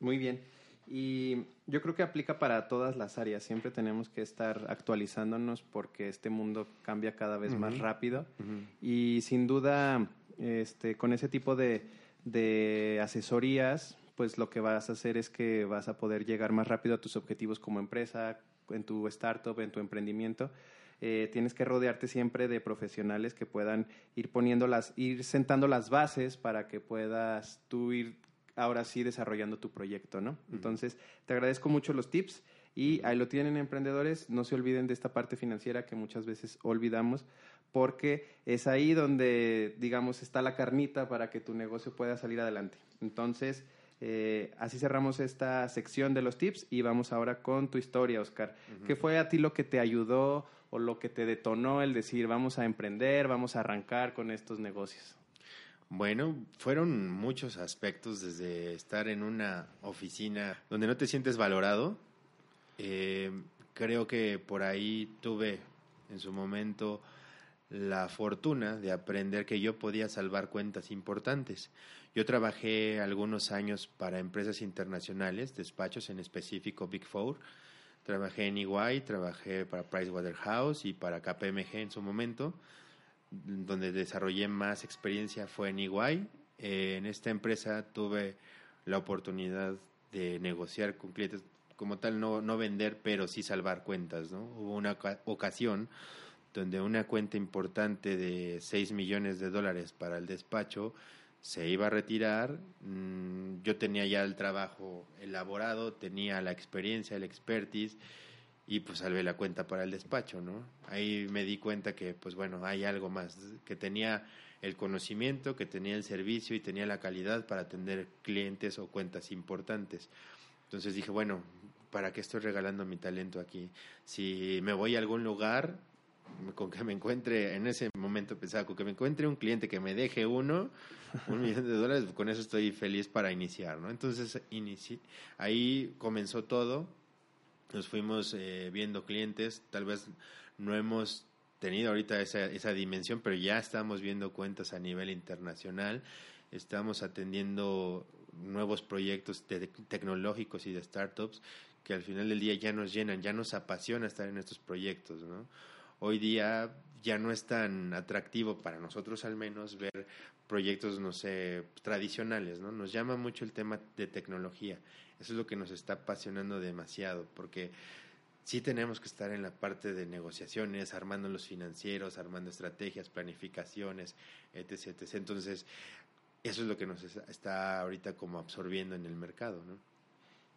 Muy bien. Y yo creo que aplica para todas las áreas. Siempre tenemos que estar actualizándonos porque este mundo cambia cada vez más rápido. Y sin duda, este, con ese tipo de, de asesorías, pues lo que vas a hacer es que vas a poder llegar más rápido a tus objetivos como empresa, en tu startup, en tu emprendimiento. Eh, tienes que rodearte siempre de profesionales que puedan ir poniendo las, ir sentando las bases para que puedas tú ir ahora sí desarrollando tu proyecto, ¿no? Entonces, te agradezco mucho los tips. Y ahí lo tienen emprendedores, no se olviden de esta parte financiera que muchas veces olvidamos, porque es ahí donde, digamos, está la carnita para que tu negocio pueda salir adelante. Entonces, eh, así cerramos esta sección de los tips y vamos ahora con tu historia, Oscar. ¿Qué fue a ti lo que te ayudó o lo que te detonó el decir vamos a emprender, vamos a arrancar con estos negocios? Bueno, fueron muchos aspectos desde estar en una oficina donde no te sientes valorado. Eh, creo que por ahí tuve en su momento la fortuna de aprender que yo podía salvar cuentas importantes. Yo trabajé algunos años para empresas internacionales, despachos en específico Big Four. Trabajé en EY, trabajé para Pricewaterhouse y para KPMG en su momento donde desarrollé más experiencia fue en Iguay. Eh, en esta empresa tuve la oportunidad de negociar con clientes, como tal, no, no vender, pero sí salvar cuentas. ¿no? Hubo una ocasión donde una cuenta importante de 6 millones de dólares para el despacho se iba a retirar. Mm, yo tenía ya el trabajo elaborado, tenía la experiencia, el expertise y pues salvé la cuenta para el despacho, ¿no? Ahí me di cuenta que, pues bueno, hay algo más, que tenía el conocimiento, que tenía el servicio y tenía la calidad para atender clientes o cuentas importantes. Entonces dije, bueno, ¿para qué estoy regalando mi talento aquí? Si me voy a algún lugar, con que me encuentre, en ese momento pensaba, con que me encuentre un cliente que me deje uno, un millón de dólares, con eso estoy feliz para iniciar, ¿no? Entonces, ahí comenzó todo nos fuimos eh, viendo clientes, tal vez no hemos tenido ahorita esa, esa dimensión, pero ya estamos viendo cuentas a nivel internacional, estamos atendiendo nuevos proyectos tecnológicos y de startups que al final del día ya nos llenan, ya nos apasiona estar en estos proyectos, ¿no? Hoy día ya no es tan atractivo para nosotros al menos ver proyectos, no sé, tradicionales, ¿no? Nos llama mucho el tema de tecnología. Eso es lo que nos está apasionando demasiado, porque sí tenemos que estar en la parte de negociaciones, armando los financieros, armando estrategias, planificaciones, etc. Entonces, eso es lo que nos está ahorita como absorbiendo en el mercado, ¿no?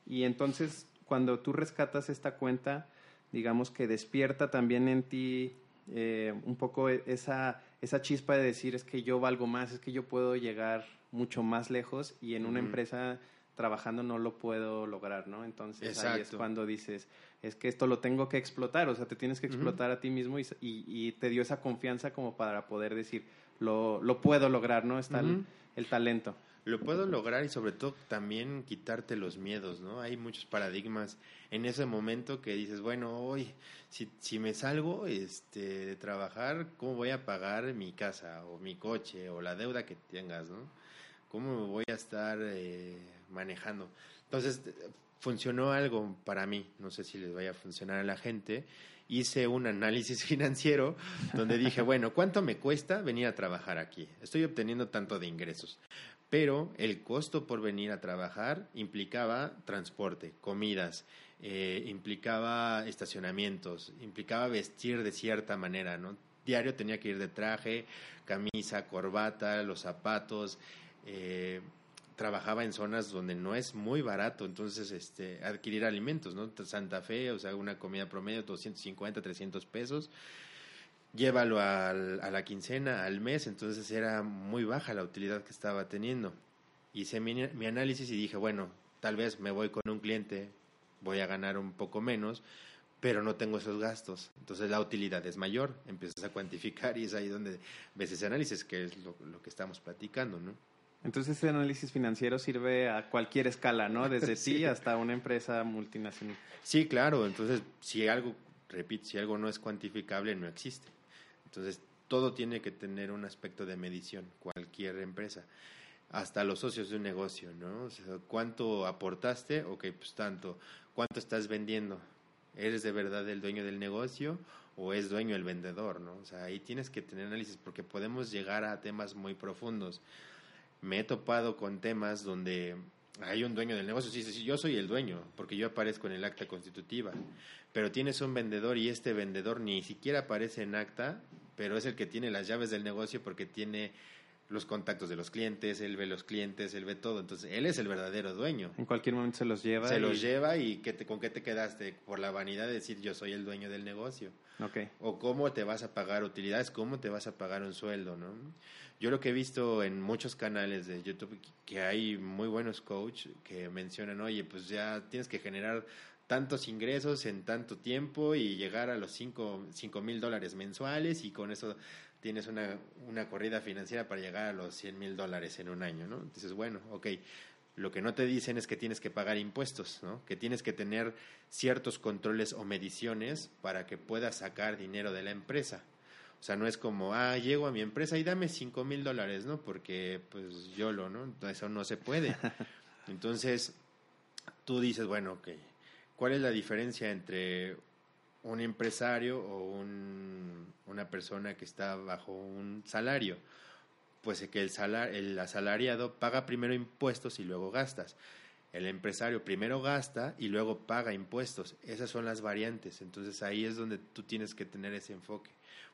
Y entonces, cuando tú rescatas esta cuenta, digamos que despierta también en ti eh, un poco esa, esa chispa de decir es que yo valgo más, es que yo puedo llegar mucho más lejos y en una empresa trabajando no lo puedo lograr, ¿no? Entonces ahí es cuando dices, es que esto lo tengo que explotar, o sea, te tienes que explotar a ti mismo y, y, te dio esa confianza como para poder decir, lo, lo puedo lograr, ¿no? Está el, talento. Lo puedo lograr y sobre todo también quitarte los miedos, ¿no? Hay muchos paradigmas en ese momento que dices, bueno, hoy, si, si me salgo este, de trabajar, ¿cómo voy a pagar mi casa o mi coche o la deuda que tengas, ¿no? ¿Cómo voy a estar eh, manejando? Entonces, funcionó algo para mí, no sé si les vaya a funcionar a la gente. Hice un análisis financiero donde dije, bueno, ¿cuánto me cuesta venir a trabajar aquí? Estoy obteniendo tanto de ingresos, pero el costo por venir a trabajar implicaba transporte, comidas, eh, implicaba estacionamientos, implicaba vestir de cierta manera, ¿no? Diario tenía que ir de traje, camisa, corbata, los zapatos, eh, trabajaba en zonas donde no es muy barato, entonces, este, adquirir alimentos, ¿no? Santa Fe, o sea, una comida promedio, 250, 300 pesos. Llévalo a la quincena, al mes, entonces era muy baja la utilidad que estaba teniendo. Hice mi, mi análisis y dije, bueno, tal vez me voy con un cliente, voy a ganar un poco menos, pero no tengo esos gastos. Entonces la utilidad es mayor, empiezas a cuantificar y es ahí donde ves ese análisis, que es lo, lo que estamos platicando, ¿no? Entonces ese análisis financiero sirve a cualquier escala, ¿no? Desde sí. hasta una empresa multinacional. Sí, claro. Entonces, si algo, repito, si algo no es cuantificable, no existe. Entonces, todo tiene que tener un aspecto de medición, cualquier empresa. Hasta los socios de un negocio, ¿no? O sea, ¿cuánto aportaste? Ok, pues tanto. ¿Cuánto estás vendiendo? ¿Eres de verdad el dueño del negocio o es dueño el vendedor, ¿no? O sea, ahí tienes que tener análisis porque podemos llegar a temas muy profundos me he topado con temas donde hay un dueño del negocio, sí, sí, yo soy el dueño, porque yo aparezco en el acta constitutiva, pero tienes un vendedor y este vendedor ni siquiera aparece en acta, pero es el que tiene las llaves del negocio porque tiene los contactos de los clientes, él ve los clientes, él ve todo. Entonces, él es el verdadero dueño. En cualquier momento se los lleva. Se y- los lleva y ¿qué te, ¿con qué te quedaste? Por la vanidad de decir yo soy el dueño del negocio. Ok. O cómo te vas a pagar utilidades, cómo te vas a pagar un sueldo, ¿no? Yo lo que he visto en muchos canales de YouTube, que hay muy buenos coach que mencionan, oye, pues ya tienes que generar tantos ingresos en tanto tiempo y llegar a los 5 mil dólares mensuales y con eso tienes una, una corrida financiera para llegar a los 100 mil dólares en un año, ¿no? Entonces, bueno, ok, lo que no te dicen es que tienes que pagar impuestos, ¿no? Que tienes que tener ciertos controles o mediciones para que puedas sacar dinero de la empresa. O sea, no es como, ah, llego a mi empresa y dame 5 mil dólares, ¿no? Porque, pues, yo lo, ¿no? Eso no se puede. Entonces, tú dices, bueno, ok, ¿cuál es la diferencia entre un empresario o un- una persona que está bajo un salario? Pues que el, salar, el asalariado paga primero impuestos y luego gastas. El empresario primero gasta y luego paga impuestos. Esas son las variantes. Entonces ahí es donde tú tienes que tener ese enfoque.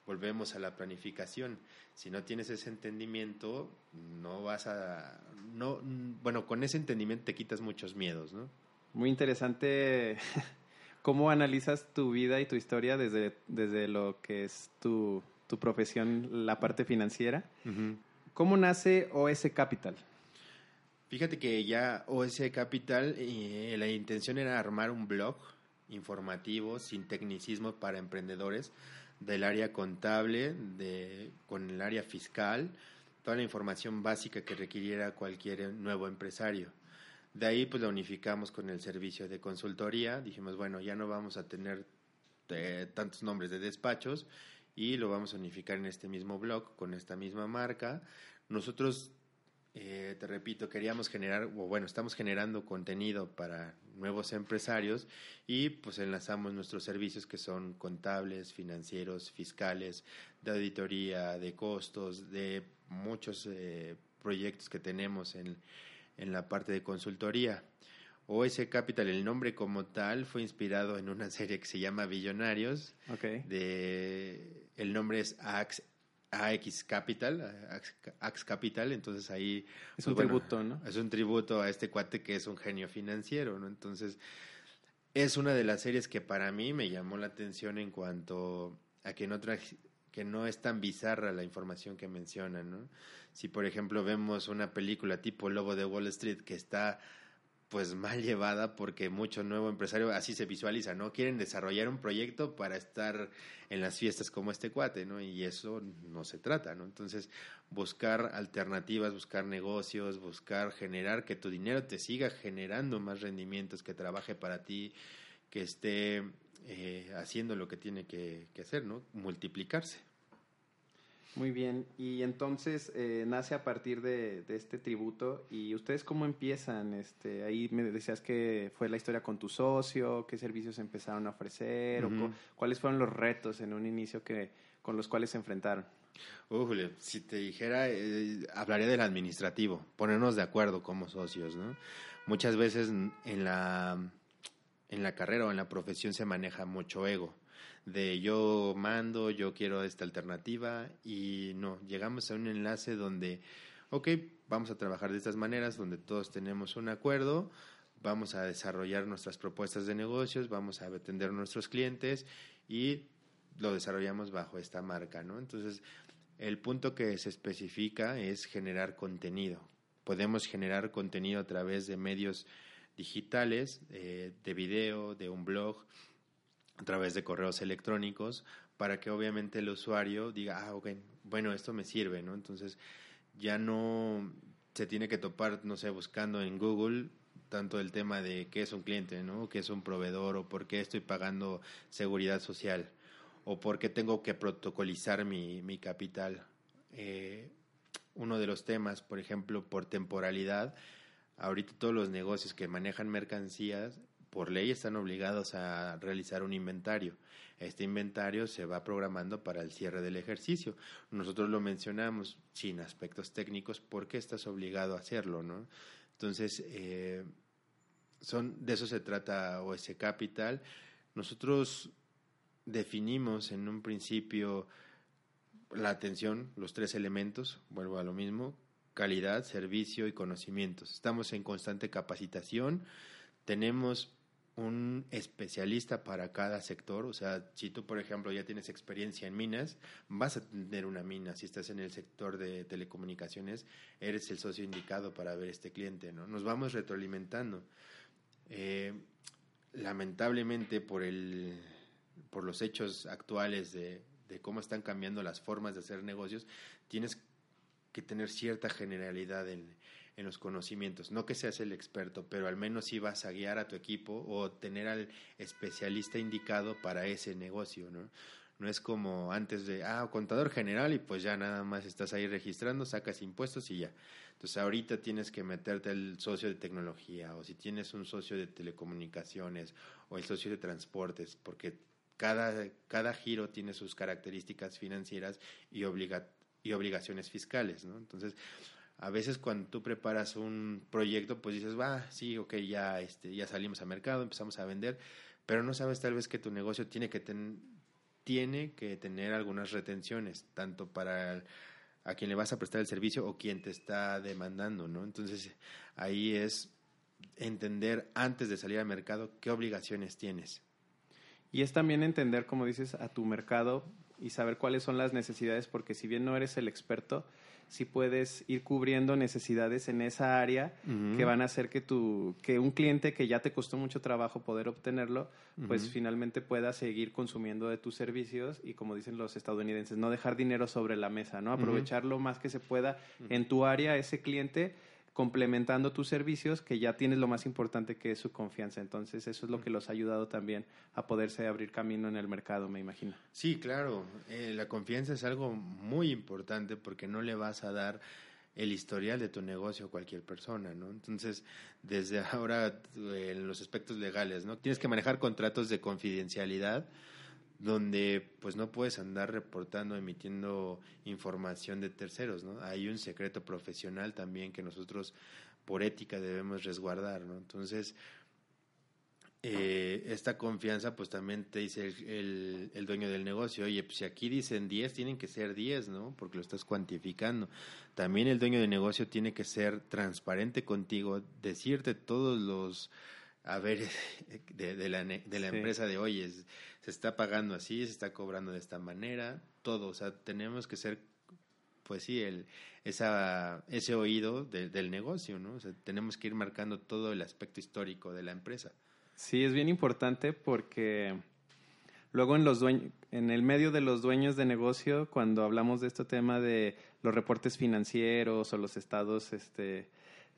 Volvemos a la planificación. Si no tienes ese entendimiento, no vas a... No, bueno, con ese entendimiento te quitas muchos miedos, ¿no? Muy interesante cómo analizas tu vida y tu historia desde, desde lo que es tu, tu profesión, la parte financiera. ¿Cómo nace OS Capital? Fíjate que ya OS Capital, eh, la intención era armar un blog informativo sin tecnicismo para emprendedores del área contable, de, con el área fiscal, toda la información básica que requiriera cualquier nuevo empresario. De ahí pues lo unificamos con el servicio de consultoría. Dijimos, bueno, ya no vamos a tener eh, tantos nombres de despachos y lo vamos a unificar en este mismo blog con esta misma marca. Nosotros eh, te repito, queríamos generar, o bueno, estamos generando contenido para nuevos empresarios y pues enlazamos nuestros servicios que son contables, financieros, fiscales, de auditoría, de costos, de muchos eh, proyectos que tenemos en, en la parte de consultoría. OS Capital, el nombre como tal, fue inspirado en una serie que se llama Billonarios. Ok. De, el nombre es AX, AX Capital, AX, AX Capital, entonces ahí... Es un pues, bueno, tributo, ¿no? Es un tributo a este cuate que es un genio financiero, ¿no? Entonces, es una de las series que para mí me llamó la atención en cuanto a que no, traje- que no es tan bizarra la información que mencionan, ¿no? Si, por ejemplo, vemos una película tipo Lobo de Wall Street que está pues mal llevada porque mucho nuevo empresario así se visualiza, ¿no? Quieren desarrollar un proyecto para estar en las fiestas como este cuate, ¿no? Y eso no se trata, ¿no? Entonces, buscar alternativas, buscar negocios, buscar generar que tu dinero te siga generando más rendimientos, que trabaje para ti, que esté eh, haciendo lo que tiene que, que hacer, ¿no? Multiplicarse. Muy bien. Y entonces eh, nace a partir de, de este tributo. ¿Y ustedes cómo empiezan? Este, ahí me decías que fue la historia con tu socio, qué servicios empezaron a ofrecer, o cuáles fueron los retos en un inicio que, con los cuales se enfrentaron. Ujule, si te dijera, eh, hablaría del administrativo, ponernos de acuerdo como socios, ¿no? Muchas veces en la, en la carrera o en la profesión se maneja mucho ego, de yo mando, yo quiero esta alternativa y no, llegamos a un enlace donde, ok, vamos a trabajar de estas maneras, donde todos tenemos un acuerdo, vamos a desarrollar nuestras propuestas de negocios, vamos a atender a nuestros clientes y lo desarrollamos bajo esta marca, ¿no? Entonces, el punto que se especifica es generar contenido. Podemos generar contenido a través de medios digitales, eh, de video, de un blog, a través de correos electrónicos, para que obviamente el usuario diga, ah, ok, bueno, esto me sirve, ¿no? Entonces, ya no se tiene que topar, no sé, buscando en Google tanto el tema de qué es un cliente, ¿no? ¿Qué es un proveedor? ¿O por qué estoy pagando seguridad social? ¿O por qué tengo que protocolizar mi, mi capital? Eh, uno de los temas, por ejemplo, por temporalidad, ahorita todos los negocios que manejan mercancías, por ley están obligados a realizar un inventario. Este inventario se va programando para el cierre del ejercicio. Nosotros lo mencionamos sin aspectos técnicos, ¿por qué estás obligado a hacerlo? ¿no? Entonces, eh, son, de eso se trata OS Capital. Nosotros definimos en un principio la atención, los tres elementos, vuelvo a lo mismo, calidad, servicio y conocimientos. Estamos en constante capacitación, tenemos un especialista para cada sector, o sea, si tú, por ejemplo, ya tienes experiencia en minas, vas a tener una mina, si estás en el sector de telecomunicaciones, eres el socio indicado para ver este cliente, ¿no? Nos vamos retroalimentando. Eh, lamentablemente, por, el, por los hechos actuales de, de cómo están cambiando las formas de hacer negocios, tienes que tener cierta generalidad en, en los conocimientos. No que seas el experto, pero al menos sí vas a guiar a tu equipo o tener al especialista indicado para ese negocio, ¿no? No es como antes de, ah, contador general y pues ya nada más estás ahí registrando, sacas impuestos y ya. Entonces ahorita tienes que meterte el socio de tecnología o si tienes un socio de telecomunicaciones o el socio de transportes, porque cada, cada giro tiene sus características financieras y, obliga, y obligaciones fiscales, ¿no? Entonces, a veces cuando tú preparas un proyecto, pues dices, va, sí, ok, ya, este, ya salimos al mercado, empezamos a vender, pero no sabes tal vez que tu negocio tiene que, tiene que tener algunas retenciones, tanto para a quien le vas a prestar el servicio o quien te está demandando, ¿no? Entonces, ahí es entender antes de salir al mercado qué obligaciones tienes. Y es también entender, como dices, a tu mercado y saber cuáles son las necesidades, porque si bien no eres el experto, si puedes ir cubriendo necesidades en esa área que van a hacer que tu que un cliente que ya te costó mucho trabajo poder obtenerlo, pues finalmente pueda seguir consumiendo de tus servicios y como dicen los estadounidenses, no dejar dinero sobre la mesa, ¿no? Aprovechar lo más que se pueda en tu área ese cliente complementando tus servicios, que ya tienes lo más importante que es su confianza. Entonces, eso es lo que los ha ayudado también a poderse abrir camino en el mercado, me imagino. Sí, claro. Eh, la confianza es algo muy importante porque no le vas a dar el historial de tu negocio a cualquier persona, ¿no? Entonces, desde ahora, en los aspectos legales, ¿no? Tienes que manejar contratos de confidencialidad donde pues no puedes andar reportando, emitiendo información de terceros, ¿no? Hay un secreto profesional también que nosotros por ética debemos resguardar, ¿no? Entonces, eh, esta confianza pues también te dice el, el, dueño del negocio, oye, pues si aquí dicen 10, tienen que ser 10, ¿no? Porque lo estás cuantificando. También el dueño del negocio tiene que ser transparente contigo, decirte todos los a ver de, de, la, de la empresa de hoy se está pagando así, se está cobrando de esta manera, todo, o sea, tenemos que ser, pues sí, el, esa, ese oído del negocio, ¿no? O sea, tenemos que ir marcando todo el aspecto histórico de la empresa. Sí, es bien importante porque luego en los dueños, en el medio de los dueños de negocio, cuando hablamos de este tema de los reportes financieros o los estados, este,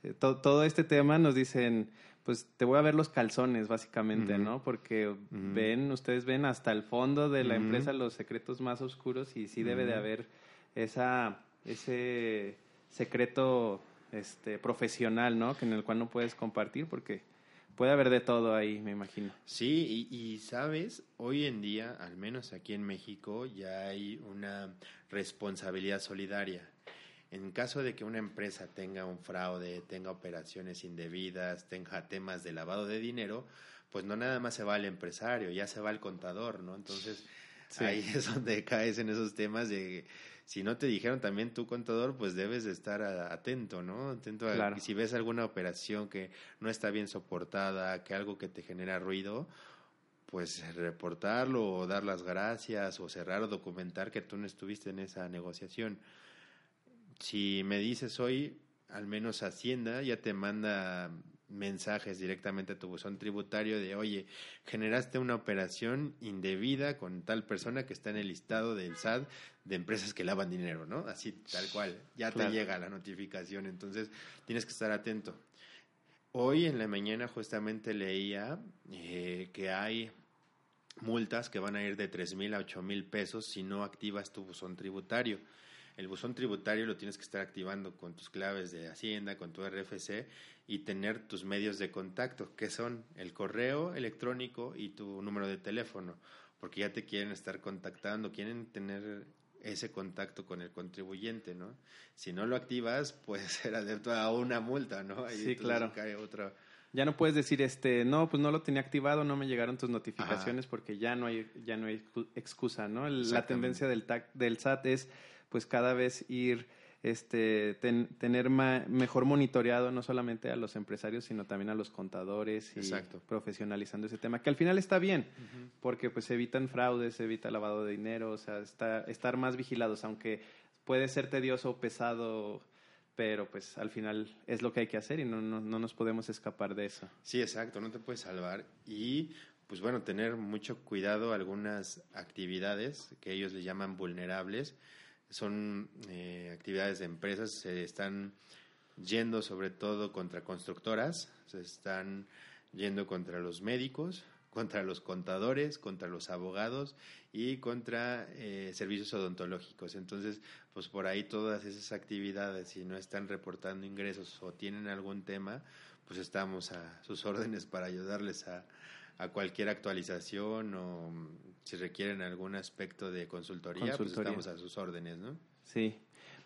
eh, todo este tema nos dicen, pues te voy a ver los calzones, básicamente, ¿no? Porque ven, ustedes ven hasta el fondo de la empresa los secretos más oscuros y sí debe de haber esa, ese secreto este, profesional, ¿no? Que en el cual no puedes compartir porque puede haber de todo ahí, me imagino. Sí, y, y sabes, hoy en día, al menos aquí en México, ya hay una responsabilidad solidaria. En caso de que una empresa tenga un fraude, tenga operaciones indebidas, tenga temas de lavado de dinero, pues no nada más se va al empresario, ya se va al contador, ¿no? Entonces, ahí es donde caes en esos temas de si no te dijeron también tu contador, pues debes de estar atento, ¿no? Atento a si ves alguna operación que no está bien soportada, que algo que te genera ruido, pues reportarlo o dar las gracias o cerrar o documentar que tú no estuviste en esa negociación si me dices hoy, al menos Hacienda ya te manda mensajes directamente a tu buzón tributario de, oye, generaste una operación indebida con tal persona que está en el listado del SAT de empresas que lavan dinero, ¿no? Así, tal cual, ya te llega la notificación, entonces tienes que estar atento. Hoy en la mañana justamente leía eh, que hay multas que van a ir de tres mil a ocho mil pesos si no activas tu buzón tributario. El buzón tributario lo tienes que estar activando con tus claves de Hacienda, con tu RFC y tener tus medios de contacto, que son el correo electrónico y tu número de teléfono, porque ya te quieren estar contactando, quieren tener ese contacto con el contribuyente, ¿no? Si no lo activas, puede ser adepto a una multa, ¿no? sí, claro. Cae ya no puedes decir, este, no, pues no lo tenía activado, no me llegaron tus notificaciones porque ya no hay, ya no hay excusa, ¿no? la tendencia del, del SAT es, pues cada vez ir este, tener mejor monitoreado no solamente a los empresarios, sino también a los contadores y profesionalizando ese tema, que al final está bien, porque pues evitan fraudes, evita lavado de dinero, o sea, está, estar más vigilados, aunque puede ser tedioso o pesado, pero pues al final es lo que hay que hacer y no, no, no nos podemos escapar de eso. Sí, exacto, no te puedes salvar y pues bueno, tener mucho cuidado algunas actividades que ellos le llaman vulnerables, son eh, actividades de empresas, se están yendo sobre todo contra constructoras, se están yendo contra los médicos, contra los contadores, contra los abogados y contra eh, servicios odontológicos. Entonces, pues por ahí todas esas actividades, si no están reportando ingresos o tienen algún tema, pues estamos a sus órdenes para ayudarles a, a cualquier actualización o mm, si requieren algún aspecto de consultoría, pues estamos a sus órdenes, ¿no? Sí,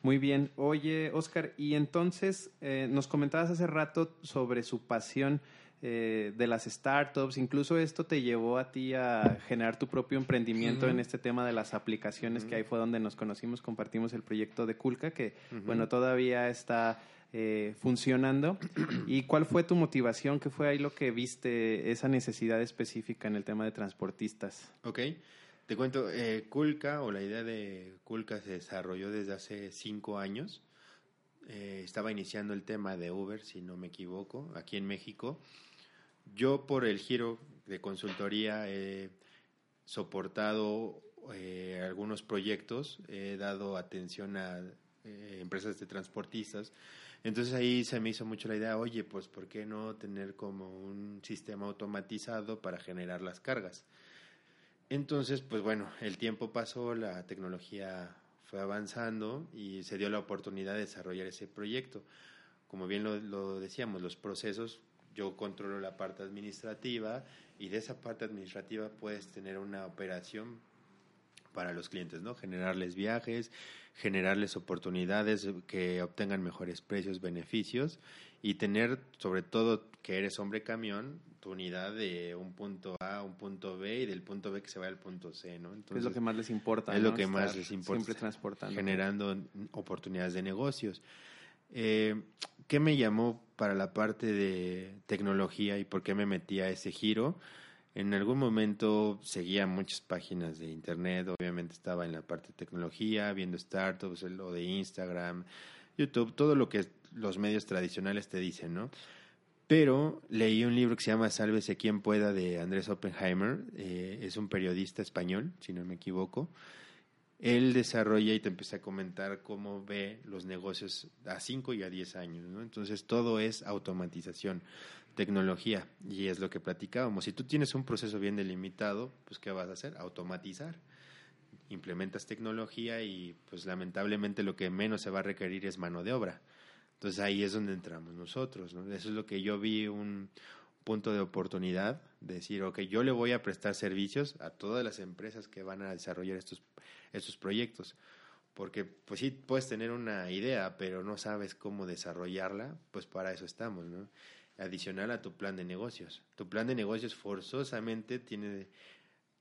muy bien. Oye, Oscar, y entonces eh, nos comentabas hace rato sobre su pasión eh, de las startups, incluso esto te llevó a ti a generar tu propio emprendimiento en este tema de las aplicaciones, que ahí fue donde nos conocimos, compartimos el proyecto de Kulka, que bueno, todavía está eh, funcionando. ¿Y cuál fue tu motivación? ¿Qué fue ahí lo que viste, esa necesidad específica en el tema de transportistas? Ok, te cuento, eh, Kulka o la idea de Kulka se desarrolló desde hace cinco años. Eh, estaba iniciando el tema de Uber, si no me equivoco, aquí en México. Yo por el giro de consultoría he soportado eh, algunos proyectos, he dado atención a empresas de transportistas entonces ahí se me hizo mucho la idea, oye, pues ¿por qué no tener como un sistema automatizado para generar las cargas? Entonces, pues bueno, el tiempo pasó, la tecnología fue avanzando y se dio la oportunidad de desarrollar ese proyecto. Como bien lo, lo decíamos, los procesos, yo controlo la parte administrativa y de esa parte administrativa puedes tener una operación para los clientes, ¿no? Generarles viajes, generarles oportunidades que obtengan mejores precios, beneficios y tener, sobre todo, que eres hombre camión, tu unidad de un punto A a un punto B y del punto B que se vaya al punto C, ¿no? Entonces, es lo que más les importa. Es lo que más les importa. Siempre transportando. Generando oportunidades de negocios. Eh, ¿Qué me llamó para la parte de tecnología y por qué me metí a ese giro? En algún momento seguía muchas páginas de internet, obviamente estaba en la parte de tecnología, viendo startups, lo de Instagram, YouTube, todo lo que los medios tradicionales te dicen, ¿no? Pero leí un libro que se llama Sálvese quien pueda de Andrés Oppenheimer, eh, es un periodista español, si no me equivoco. Él desarrolla y te empieza a comentar cómo ve los negocios a 5 y a 10 años, ¿no? Entonces todo es automatización tecnología y es lo que platicábamos. Si tú tienes un proceso bien delimitado, pues ¿qué vas a hacer? Automatizar. Implementas tecnología y pues lamentablemente lo que menos se va a requerir es mano de obra. Entonces ahí es donde entramos nosotros. ¿no? Eso es lo que yo vi un punto de oportunidad, de decir, ok, yo le voy a prestar servicios a todas las empresas que van a desarrollar estos, estos proyectos. Porque pues sí, puedes tener una idea, pero no sabes cómo desarrollarla, pues para eso estamos, ¿no? Adicional a tu plan de negocios. Tu plan de negocios forzosamente tiene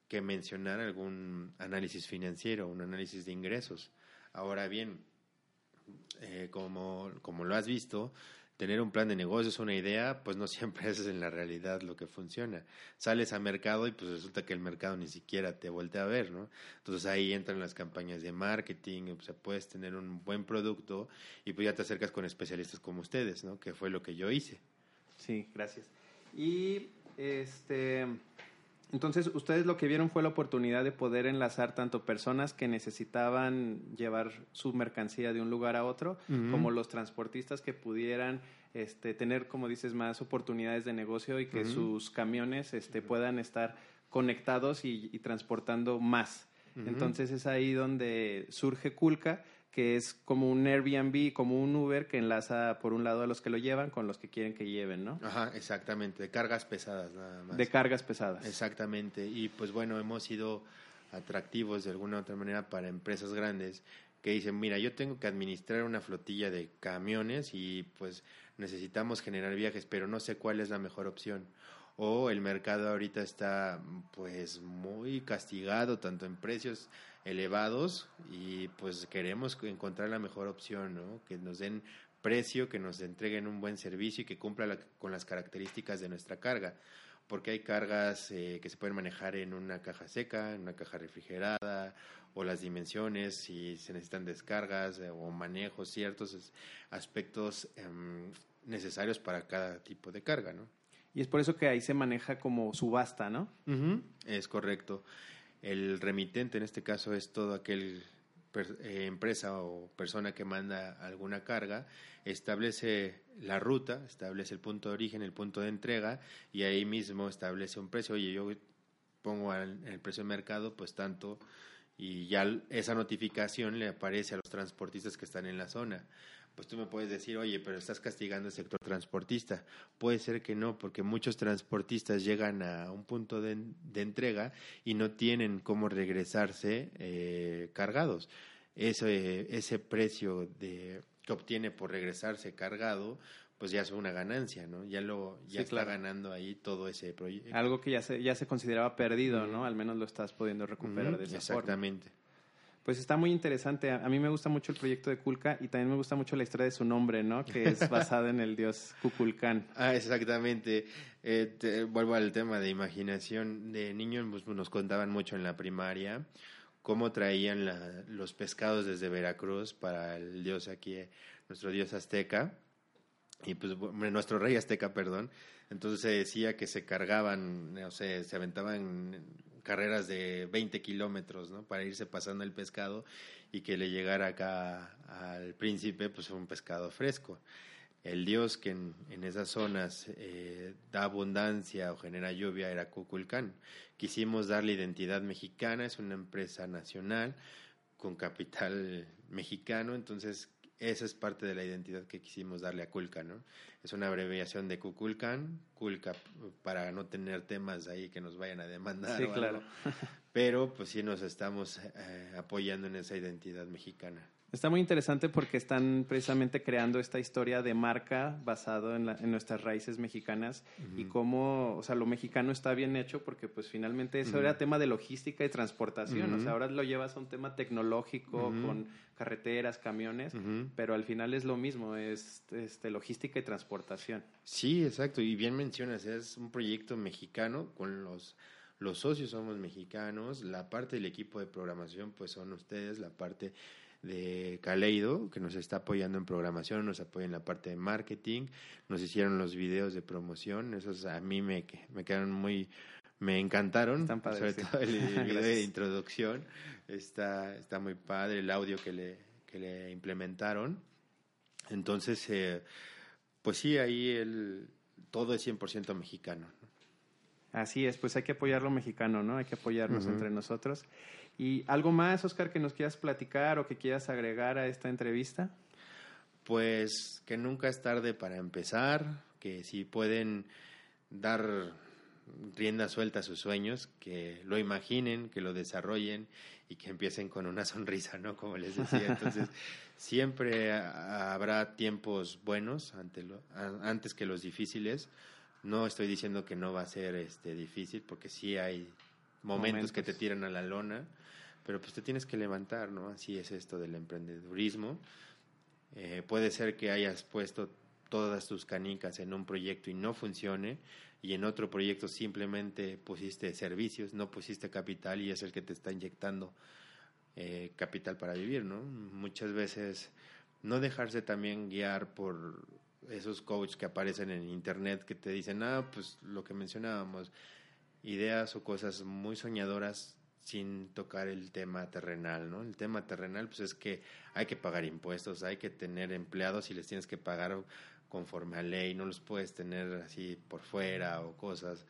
que mencionar algún análisis financiero, un análisis de ingresos. Ahora bien, eh, como, como lo has visto, tener un plan de negocios, una idea, pues no siempre es en la realidad lo que funciona. Sales a mercado y pues resulta que el mercado ni siquiera te voltea a ver, ¿no? Entonces ahí entran las campañas de marketing, o sea, puedes tener un buen producto y pues ya te acercas con especialistas como ustedes, ¿no? Que fue lo que yo hice. Sí, gracias. Y este, entonces ustedes lo que vieron fue la oportunidad de poder enlazar tanto personas que necesitaban llevar su mercancía de un lugar a otro, como los transportistas que pudieran este, tener, como dices, más oportunidades de negocio y que sus camiones este, puedan estar conectados y, transportando más. Entonces es ahí donde surge Kulka que es como un Airbnb, como un Uber que enlaza por un lado a los que lo llevan con los que quieren que lleven, ¿no? Ajá, exactamente, de cargas pesadas nada más. De cargas pesadas. Exactamente, y pues bueno, hemos sido atractivos de alguna u otra manera para empresas grandes que dicen, mira, yo tengo que administrar una flotilla de camiones y pues necesitamos generar viajes, pero no sé cuál es la mejor opción. O el mercado ahorita está pues muy castigado, tanto en precios elevados y pues queremos encontrar la mejor opción, ¿no? Que nos den precio, que nos entreguen un buen servicio y que cumpla con las características de nuestra carga. Porque hay cargas eh, que se pueden manejar en una caja seca, en una caja refrigerada, o las dimensiones, si se necesitan descargas eh, o manejos, ciertos aspectos em, necesarios para cada tipo de carga, ¿no? Y es por eso que ahí se maneja como subasta, ¿no? Es correcto. El remitente en este caso es todo aquel eh, empresa o persona que manda alguna carga, establece la ruta, establece el punto de origen, el punto de entrega y ahí mismo establece un precio. Oye, yo pongo el precio de mercado, pues tanto, y ya esa notificación le aparece a los transportistas que están en la zona pues tú me puedes decir, oye, pero estás castigando al sector transportista. Puede ser que no, porque muchos transportistas llegan a un punto de, entrega y no tienen cómo regresarse eh, cargados. Ese, ese precio de, que obtiene por regresarse cargado, pues ya es una ganancia, ¿no? Ya lo ya está ganando ahí todo ese proyecto. Algo que ya se ya se consideraba perdido, ¿no? Al menos lo estás pudiendo recuperar de esa Exactamente. Pues está muy interesante. A mí me gusta mucho el proyecto de Kulka y también me gusta mucho la historia de su nombre, ¿no? Que es basada en el dios Kukulkan. Ah, exactamente. Eh, vuelvo al tema de imaginación. De niños pues, nos contaban mucho en la primaria cómo traían los pescados desde Veracruz para el dios aquí, nuestro dios azteca. Y pues nuestro rey azteca, perdón. Entonces se decía que se cargaban, o sea, se aventaban carreras de 20 kilómetros, ¿no? Para irse pasando el pescado y que le llegara acá al príncipe, pues un pescado fresco. El dios que en, esas zonas eh, da abundancia o genera lluvia era Cuculcán. Quisimos darle identidad mexicana, es una empresa nacional con capital mexicano, entonces esa es parte de la identidad que quisimos darle a Kulka, ¿no? Es una abreviación de Kukulkan, Kulka para no tener temas ahí que nos vayan a demandar. Sí, claro. Pero pues sí nos estamos eh, apoyando en esa identidad mexicana. Está muy interesante porque están precisamente creando esta historia de marca basado en, nuestras raíces mexicanas y cómo, o sea, lo mexicano está bien hecho porque pues finalmente eso era tema de logística y transportación, o sea, ahora lo llevas a un tema tecnológico con carreteras, camiones, pero al final es lo mismo, es este, logística y transportación. Sí, exacto, y bien mencionas, es un proyecto mexicano con los los socios somos mexicanos, la parte del equipo de programación pues son ustedes, la parte de Caleido, que nos está apoyando en programación, nos apoya en la parte de marketing, nos hicieron los videos de promoción, esos a mí me, me quedaron muy, me encantaron, sobre todo el, video de introducción, está, está muy padre el audio que le, que le implementaron. Entonces, eh, pues sí, ahí el, todo es 100% mexicano. Así es, pues hay que apoyar lo mexicano, ¿no? Hay que apoyarnos entre nosotros. ¿Y algo más, Oscar, que nos quieras platicar o que quieras agregar a esta entrevista? Pues que nunca es tarde para empezar, que si pueden dar rienda suelta a sus sueños, que lo imaginen, que lo desarrollen y que empiecen con una sonrisa, ¿no? Como les decía. Entonces, siempre habrá tiempos buenos antes que los difíciles. No estoy diciendo que no va a ser este difícil, porque sí hay momentos. que te tiran a la lona, pero pues te tienes que levantar, ¿no? Así es esto del emprendedurismo. Eh, puede ser que hayas puesto todas tus canicas en un proyecto y no funcione, y en otro proyecto simplemente pusiste servicios, no pusiste capital y es el que te está inyectando eh, capital para vivir, ¿no? Muchas veces no dejarse también guiar por esos coaches que aparecen en internet que te dicen, ah, pues lo que mencionábamos, ideas o cosas muy soñadoras sin tocar el tema terrenal, ¿no? El tema terrenal, pues es que hay que pagar impuestos, hay que tener empleados y les tienes que pagar conforme a ley, no los puedes tener así por fuera o cosas,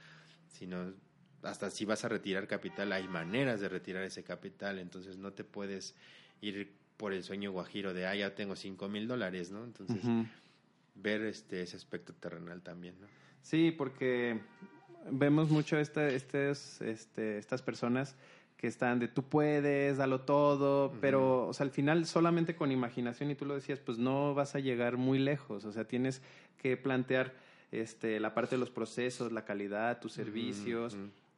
sino hasta si vas a retirar capital, hay maneras de retirar ese capital, entonces no te puedes ir por el sueño guajiro de, ah, ya tengo cinco mil dólares, ¿no? Entonces, ver este, ese aspecto terrenal también, ¿no? Sí, porque vemos mucho esta, este, estas personas que están de tú puedes, dalo todo, pero o sea, al final solamente con imaginación y tú lo decías, pues no vas a llegar muy lejos, o sea, tienes que plantear este la parte de los procesos, la calidad, tus servicios,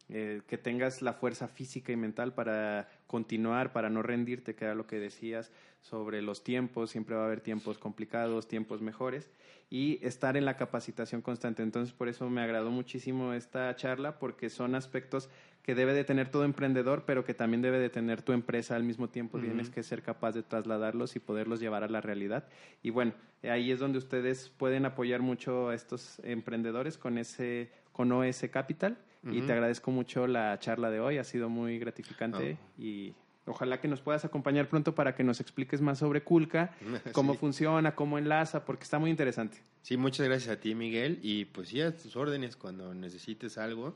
eh, que tengas la fuerza física y mental para continuar, para no rendirte, que era lo que decías sobre los tiempos, siempre va a haber tiempos complicados, tiempos mejores, y estar en la capacitación constante. Entonces, por eso me agradó muchísimo esta charla, porque son aspectos que debe de tener todo emprendedor, pero que también debe de tener tu empresa al mismo tiempo. Tienes que ser capaz de trasladarlos y poderlos llevar a la realidad. Y bueno, ahí es donde ustedes pueden apoyar mucho a estos emprendedores con ese con OS Capital. Y te agradezco mucho la charla de hoy, ha sido muy gratificante oh. y ojalá que nos puedas acompañar pronto para que nos expliques más sobre Kulka, cómo funciona, cómo enlaza, porque está muy interesante. Sí, muchas gracias a ti, Miguel, y pues sí, a tus órdenes cuando necesites algo.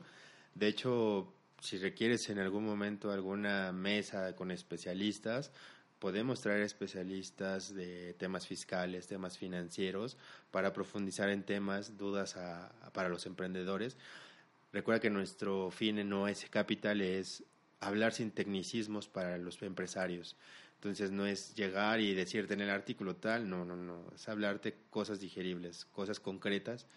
De hecho, si requieres en algún momento alguna mesa con especialistas, podemos traer especialistas de temas fiscales, temas financieros, para profundizar en temas, dudas para los emprendedores. Recuerda que nuestro fin en OS Capital es hablar sin tecnicismos para los empresarios. Entonces no es llegar y decirte en el artículo tal, no, no, no, es hablarte cosas digeribles, cosas concretas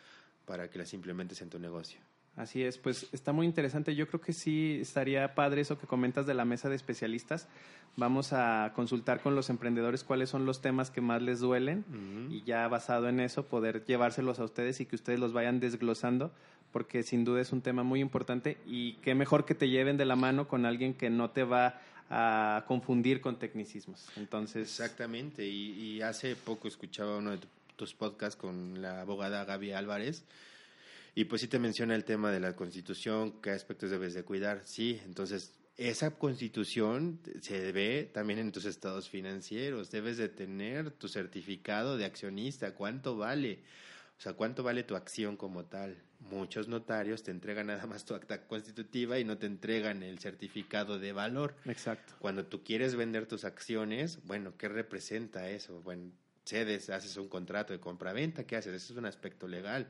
para que las implementes en tu negocio. Así es, pues está muy interesante. Yo creo que sí estaría padre eso que comentas de la mesa de especialistas. Vamos a consultar con los emprendedores cuáles son los temas que más les duelen y ya basado en eso poder llevárselos a ustedes y que ustedes los vayan desglosando porque sin duda es un tema muy importante y qué mejor que te lleven de la mano con alguien que no te va a confundir con tecnicismos. Entonces, exactamente. Y, y hace poco escuchaba uno de tus podcasts con la abogada Gaby Álvarez y pues sí te menciona el tema de la constitución, qué aspectos debes de cuidar. Sí, entonces esa constitución se ve también en tus estados financieros. Debes de tener tu certificado de accionista, cuánto vale. O sea, cuánto vale tu acción como tal. Muchos notarios te entregan nada más tu acta constitutiva y no te entregan el certificado de valor. Exacto. Cuando tú quieres vender tus acciones, bueno, ¿qué representa eso? Bueno, cedes, haces un contrato de compraventa, ¿qué haces? Eso es un aspecto legal.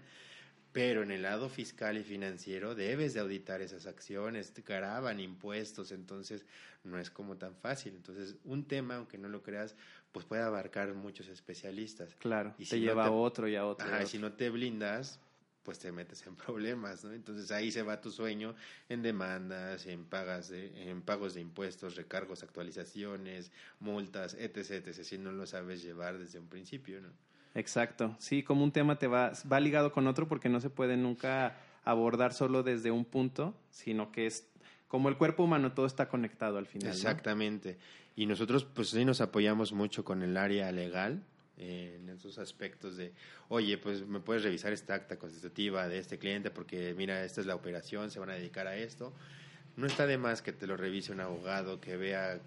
Pero en el lado fiscal y financiero debes de auditar esas acciones, te graban impuestos, entonces no es como tan fácil. Entonces, un tema, aunque no lo creas, pues puede abarcar muchos especialistas. Claro, y te lleva a otro y a otro. Ajá, y si no te blindas, pues te metes en problemas, ¿no? Entonces ahí se va tu sueño en demandas, en pagas de, en pagos de impuestos, recargos, actualizaciones, multas, etc, etc, si no lo sabes llevar desde un principio, ¿no? Exacto, sí, como un tema te va, va ligado con otro porque no se puede nunca abordar solo desde un punto, sino que es como el cuerpo humano, todo está conectado al final. Exactamente. Y nosotros pues sí nos apoyamos mucho con el área legal, eh, en esos aspectos de, oye, pues me puedes revisar esta acta constitutiva de este cliente porque mira, esta es la operación, se van a dedicar a esto. No está de más que te lo revise un abogado, que vea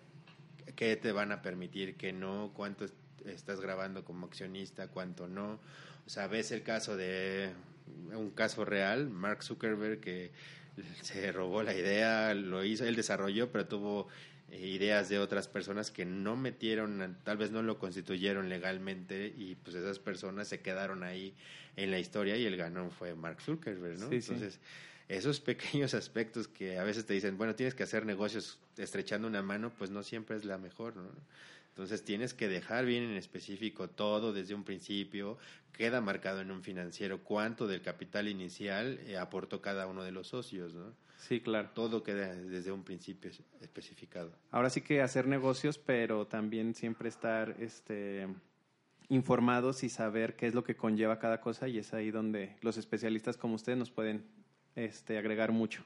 qué te van a permitir, qué no, cuánto estás grabando como accionista, cuánto no. O sea, ves el caso de un caso real, Mark Zuckerberg, que se robó la idea, lo hizo, él desarrolló, pero tuvo ideas de otras personas que no metieron, tal vez no lo constituyeron legalmente y pues esas personas se quedaron ahí en la historia y el ganón fue Mark Zuckerberg, ¿no? Entonces, esos pequeños aspectos que a veces te dicen, bueno, tienes que hacer negocios estrechando una mano, pues no siempre es la mejor, ¿no? Entonces tienes que dejar bien en específico todo desde un principio, queda marcado en un financiero cuánto del capital inicial eh, aportó cada uno de los socios, ¿no? Sí, claro. Todo queda desde un principio especificado. Ahora sí que hacer negocios, pero también siempre estar este informados y saber qué es lo que conlleva cada cosa y es ahí donde los especialistas como ustedes nos pueden este, agregar mucho.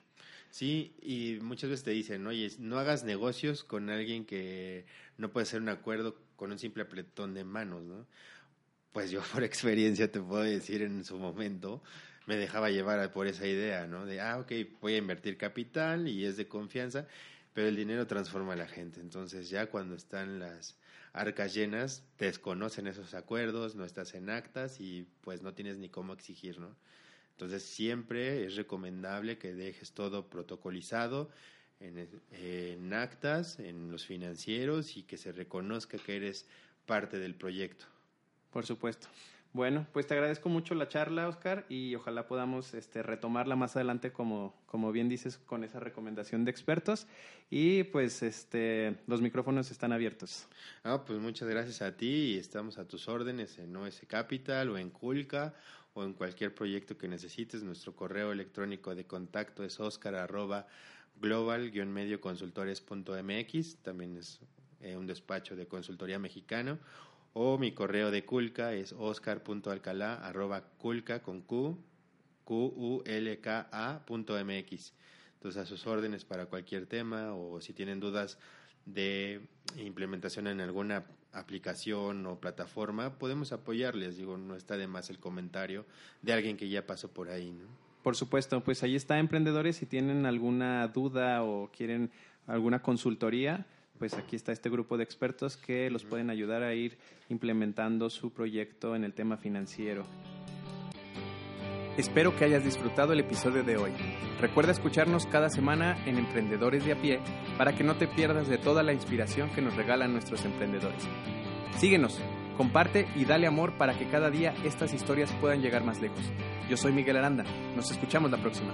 Sí, y muchas veces te dicen, oye, no hagas negocios con alguien que no puede hacer un acuerdo con un simple apretón de manos, ¿no? Pues yo por experiencia te puedo decir en su momento, me dejaba llevar por esa idea, ¿no? De, ah, ok, voy a invertir capital y es de confianza, pero el dinero transforma a la gente. Entonces ya cuando están las arcas llenas, desconocen esos acuerdos, no estás en actas y pues no tienes ni cómo exigir, ¿no? Entonces siempre es recomendable que dejes todo protocolizado en, actas, en los financieros y que se reconozca que eres parte del proyecto. Por supuesto. Bueno, pues te agradezco mucho la charla, Oscar, y ojalá podamos este, retomarla más adelante, como, como bien dices, con esa recomendación de expertos. Y pues este, los micrófonos están abiertos. Ah, pues muchas gracias a ti y estamos a tus órdenes en OS Capital o en Culca o en cualquier proyecto que necesites. Nuestro correo electrónico de contacto es oscar arroba global-medioconsultores.mx. También es eh, un despacho de consultoría mexicano o mi correo de Culca es oscar.alcalá arroba culca con q, q u l k a punto mx. Entonces a sus órdenes para cualquier tema o si tienen dudas de implementación en alguna aplicación o plataforma, podemos apoyarles. Digo, no está de más el comentario de alguien que ya pasó por ahí. ¿no? Por supuesto, pues ahí está, emprendedores, si tienen alguna duda o quieren alguna consultoría, pues aquí está este grupo de expertos que los pueden ayudar a ir implementando su proyecto en el tema financiero. Espero que hayas disfrutado el episodio de hoy. Recuerda escucharnos cada semana en Emprendedores de a pie para que no te pierdas de toda la inspiración que nos regalan nuestros emprendedores. Síguenos, comparte y dale amor para que cada día estas historias puedan llegar más lejos. Yo soy Miguel Aranda. Nos escuchamos la próxima.